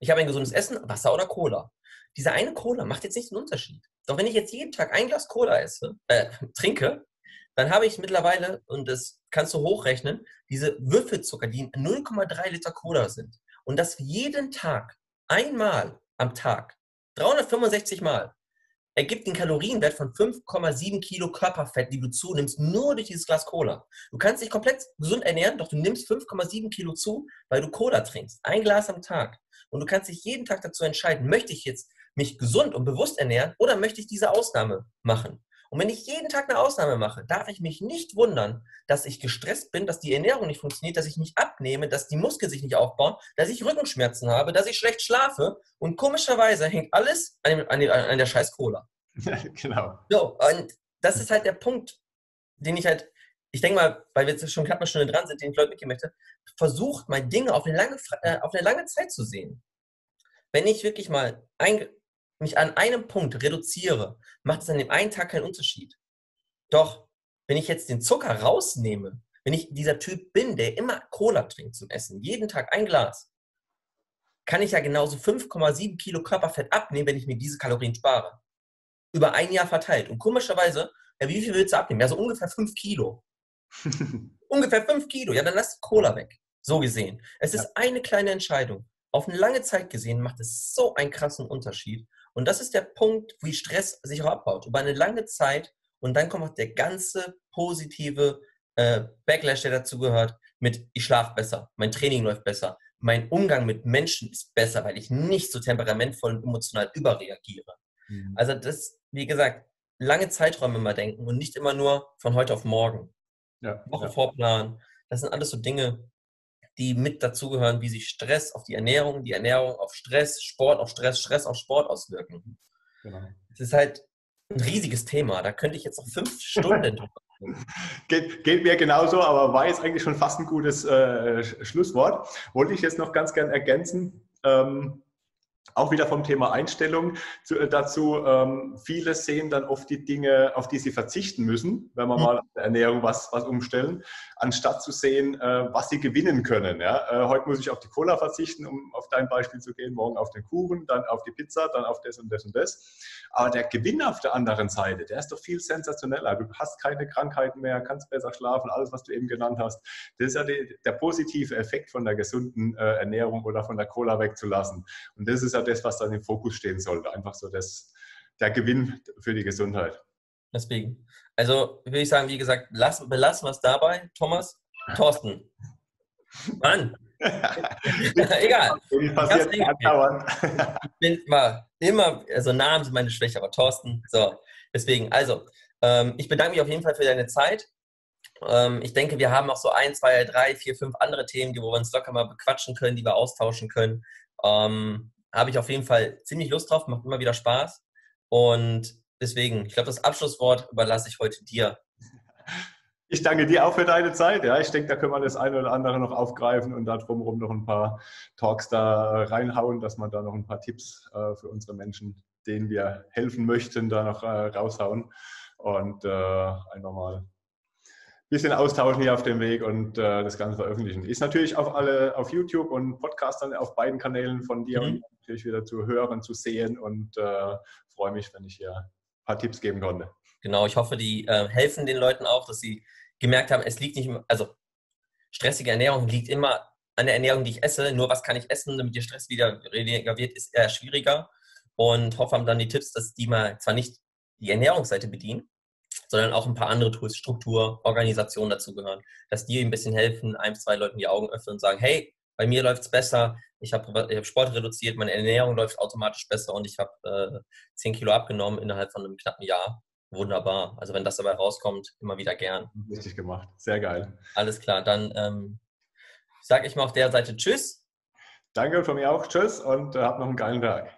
[SPEAKER 2] Ich habe ein gesundes Essen, Wasser oder Cola. diese eine Cola macht jetzt nicht den Unterschied. Doch wenn ich jetzt jeden Tag ein Glas Cola esse, äh, trinke, dann habe ich mittlerweile, und das kannst du hochrechnen, diese Würfelzucker, die 0,3 Liter Cola sind. Und das jeden Tag, einmal am Tag, 365 Mal, ergibt den Kalorienwert von 5,7 Kilo Körperfett, die du zunimmst, nur durch dieses Glas Cola. Du kannst dich komplett gesund ernähren, doch du nimmst 5,7 Kilo zu, weil du Cola trinkst. Ein Glas am Tag. Und du kannst dich jeden Tag dazu entscheiden, möchte ich jetzt mich gesund und bewusst ernähren oder möchte ich diese Ausnahme machen? Und wenn ich jeden Tag eine Ausnahme mache, darf ich mich nicht wundern, dass ich gestresst bin, dass die Ernährung nicht funktioniert, dass ich nicht abnehme, dass die Muskeln sich nicht aufbauen, dass ich Rückenschmerzen habe, dass ich schlecht schlafe. Und komischerweise hängt alles an, dem, an, dem, an der scheiß Cola. [LAUGHS] genau. So, und das ist halt der Punkt, den ich halt, ich denke mal, weil wir jetzt schon knapp eine Stunde dran sind, den ich Leute mitgeben möchte, versucht mal Dinge auf eine lange, äh, auf eine lange Zeit zu sehen. Wenn ich wirklich mal ein, mich an einem Punkt reduziere, macht es an dem einen Tag keinen Unterschied. Doch, wenn ich jetzt den Zucker rausnehme, wenn ich dieser Typ bin, der immer Cola trinkt zum Essen, jeden Tag ein Glas, kann ich ja genauso 5,7 Kilo Körperfett abnehmen, wenn ich mir diese Kalorien spare. Über ein Jahr verteilt. Und komischerweise, ja, wie viel willst du abnehmen? Ja, so ungefähr 5 Kilo. [LAUGHS] ungefähr 5 Kilo. Ja, dann lass die Cola weg. So gesehen. Es ist ja. eine kleine Entscheidung. Auf eine lange Zeit gesehen macht es so einen krassen Unterschied. Und das ist der Punkt, wie Stress sich auch abbaut. Über eine lange Zeit und dann kommt auch der ganze positive äh, Backlash, der dazu gehört, mit ich schlafe besser, mein Training läuft besser, mein Umgang mit Menschen ist besser, weil ich nicht so temperamentvoll und emotional überreagiere. Mhm. Also das, wie gesagt, lange Zeiträume immer denken und nicht immer nur von heute auf morgen. Ja, Woche ja. vorplanen. Das sind alles so Dinge, die mit dazugehören, wie sich Stress auf die Ernährung, die Ernährung auf Stress, Sport auf Stress, Stress auf Sport auswirken. Genau. Es ist halt ein riesiges Thema. Da könnte ich jetzt noch fünf [LAUGHS] Stunden drüber
[SPEAKER 1] Geht, geht, mir genauso, aber war jetzt eigentlich schon fast ein gutes äh, Schlusswort. Wollte ich jetzt noch ganz gern ergänzen. Ähm, auch wieder vom Thema Einstellung zu, äh, dazu. Ähm, viele sehen dann oft die Dinge, auf die sie verzichten müssen, wenn wir mhm. mal an der Ernährung was, was umstellen, anstatt zu sehen, äh, was sie gewinnen können. Ja? Äh, heute muss ich auf die Cola verzichten, um auf dein Beispiel zu gehen, morgen auf den Kuchen, dann auf die Pizza, dann auf das und das und das. Aber der Gewinn auf der anderen Seite, der ist doch viel sensationeller. Du hast keine Krankheiten mehr, kannst besser schlafen, alles, was du eben genannt hast. Das ist ja die, der positive Effekt von der gesunden äh, Ernährung oder von der Cola wegzulassen. Und das ist ja das, was dann im Fokus stehen sollte. Einfach so das, der Gewinn für die Gesundheit.
[SPEAKER 2] Deswegen. Also würde ich sagen, wie gesagt, lass, belassen wir es dabei. Thomas, Thorsten. Mann. [LAUGHS] Egal. Passiert ich bin immer, immer, also Namen sind meine Schwäche, aber Thorsten. So, deswegen, also, ähm, ich bedanke mich auf jeden Fall für deine Zeit. Ähm, ich denke, wir haben auch so ein, zwei, drei, vier, fünf andere Themen, die, wo wir uns locker mal bequatschen können, die wir austauschen können. Ähm, habe ich auf jeden Fall ziemlich Lust drauf, macht immer wieder Spaß. Und deswegen, ich glaube, das Abschlusswort überlasse ich heute dir.
[SPEAKER 1] Ich danke dir auch für deine Zeit. Ja, ich denke, da können wir das eine oder andere noch aufgreifen und da drumherum noch ein paar Talks da reinhauen, dass man da noch ein paar Tipps äh, für unsere Menschen, denen wir helfen möchten, da noch äh, raushauen und äh, einfach mal bisschen austauschen hier auf dem Weg und äh, das Ganze veröffentlichen. Ist natürlich auf alle auf YouTube und Podcast dann auf beiden Kanälen von dir mhm. und natürlich wieder zu hören, zu sehen und äh, freue mich, wenn ich hier ein paar Tipps geben konnte.
[SPEAKER 2] Genau, ich hoffe, die äh, helfen den Leuten auch, dass sie gemerkt haben, es liegt nicht, also stressige Ernährung liegt immer an der Ernährung, die ich esse. Nur was kann ich essen, damit der Stress wieder weniger wird, ist eher schwieriger. Und hoffe haben dann die Tipps, dass die mal zwar nicht die Ernährungsseite bedienen, sondern auch ein paar andere Tools, Struktur, Organisation dazugehören, dass die ein bisschen helfen, ein, zwei Leuten die Augen öffnen und sagen, hey, bei mir läuft es besser, ich habe hab Sport reduziert, meine Ernährung läuft automatisch besser und ich habe äh, 10 Kilo abgenommen innerhalb von einem knappen Jahr. Wunderbar. Also wenn das dabei rauskommt, immer wieder gern.
[SPEAKER 1] Richtig gemacht. Sehr geil.
[SPEAKER 2] Alles klar. Dann ähm, sage ich mal auf der Seite Tschüss.
[SPEAKER 1] Danke von mir auch. Tschüss und äh, habt noch einen geilen Tag.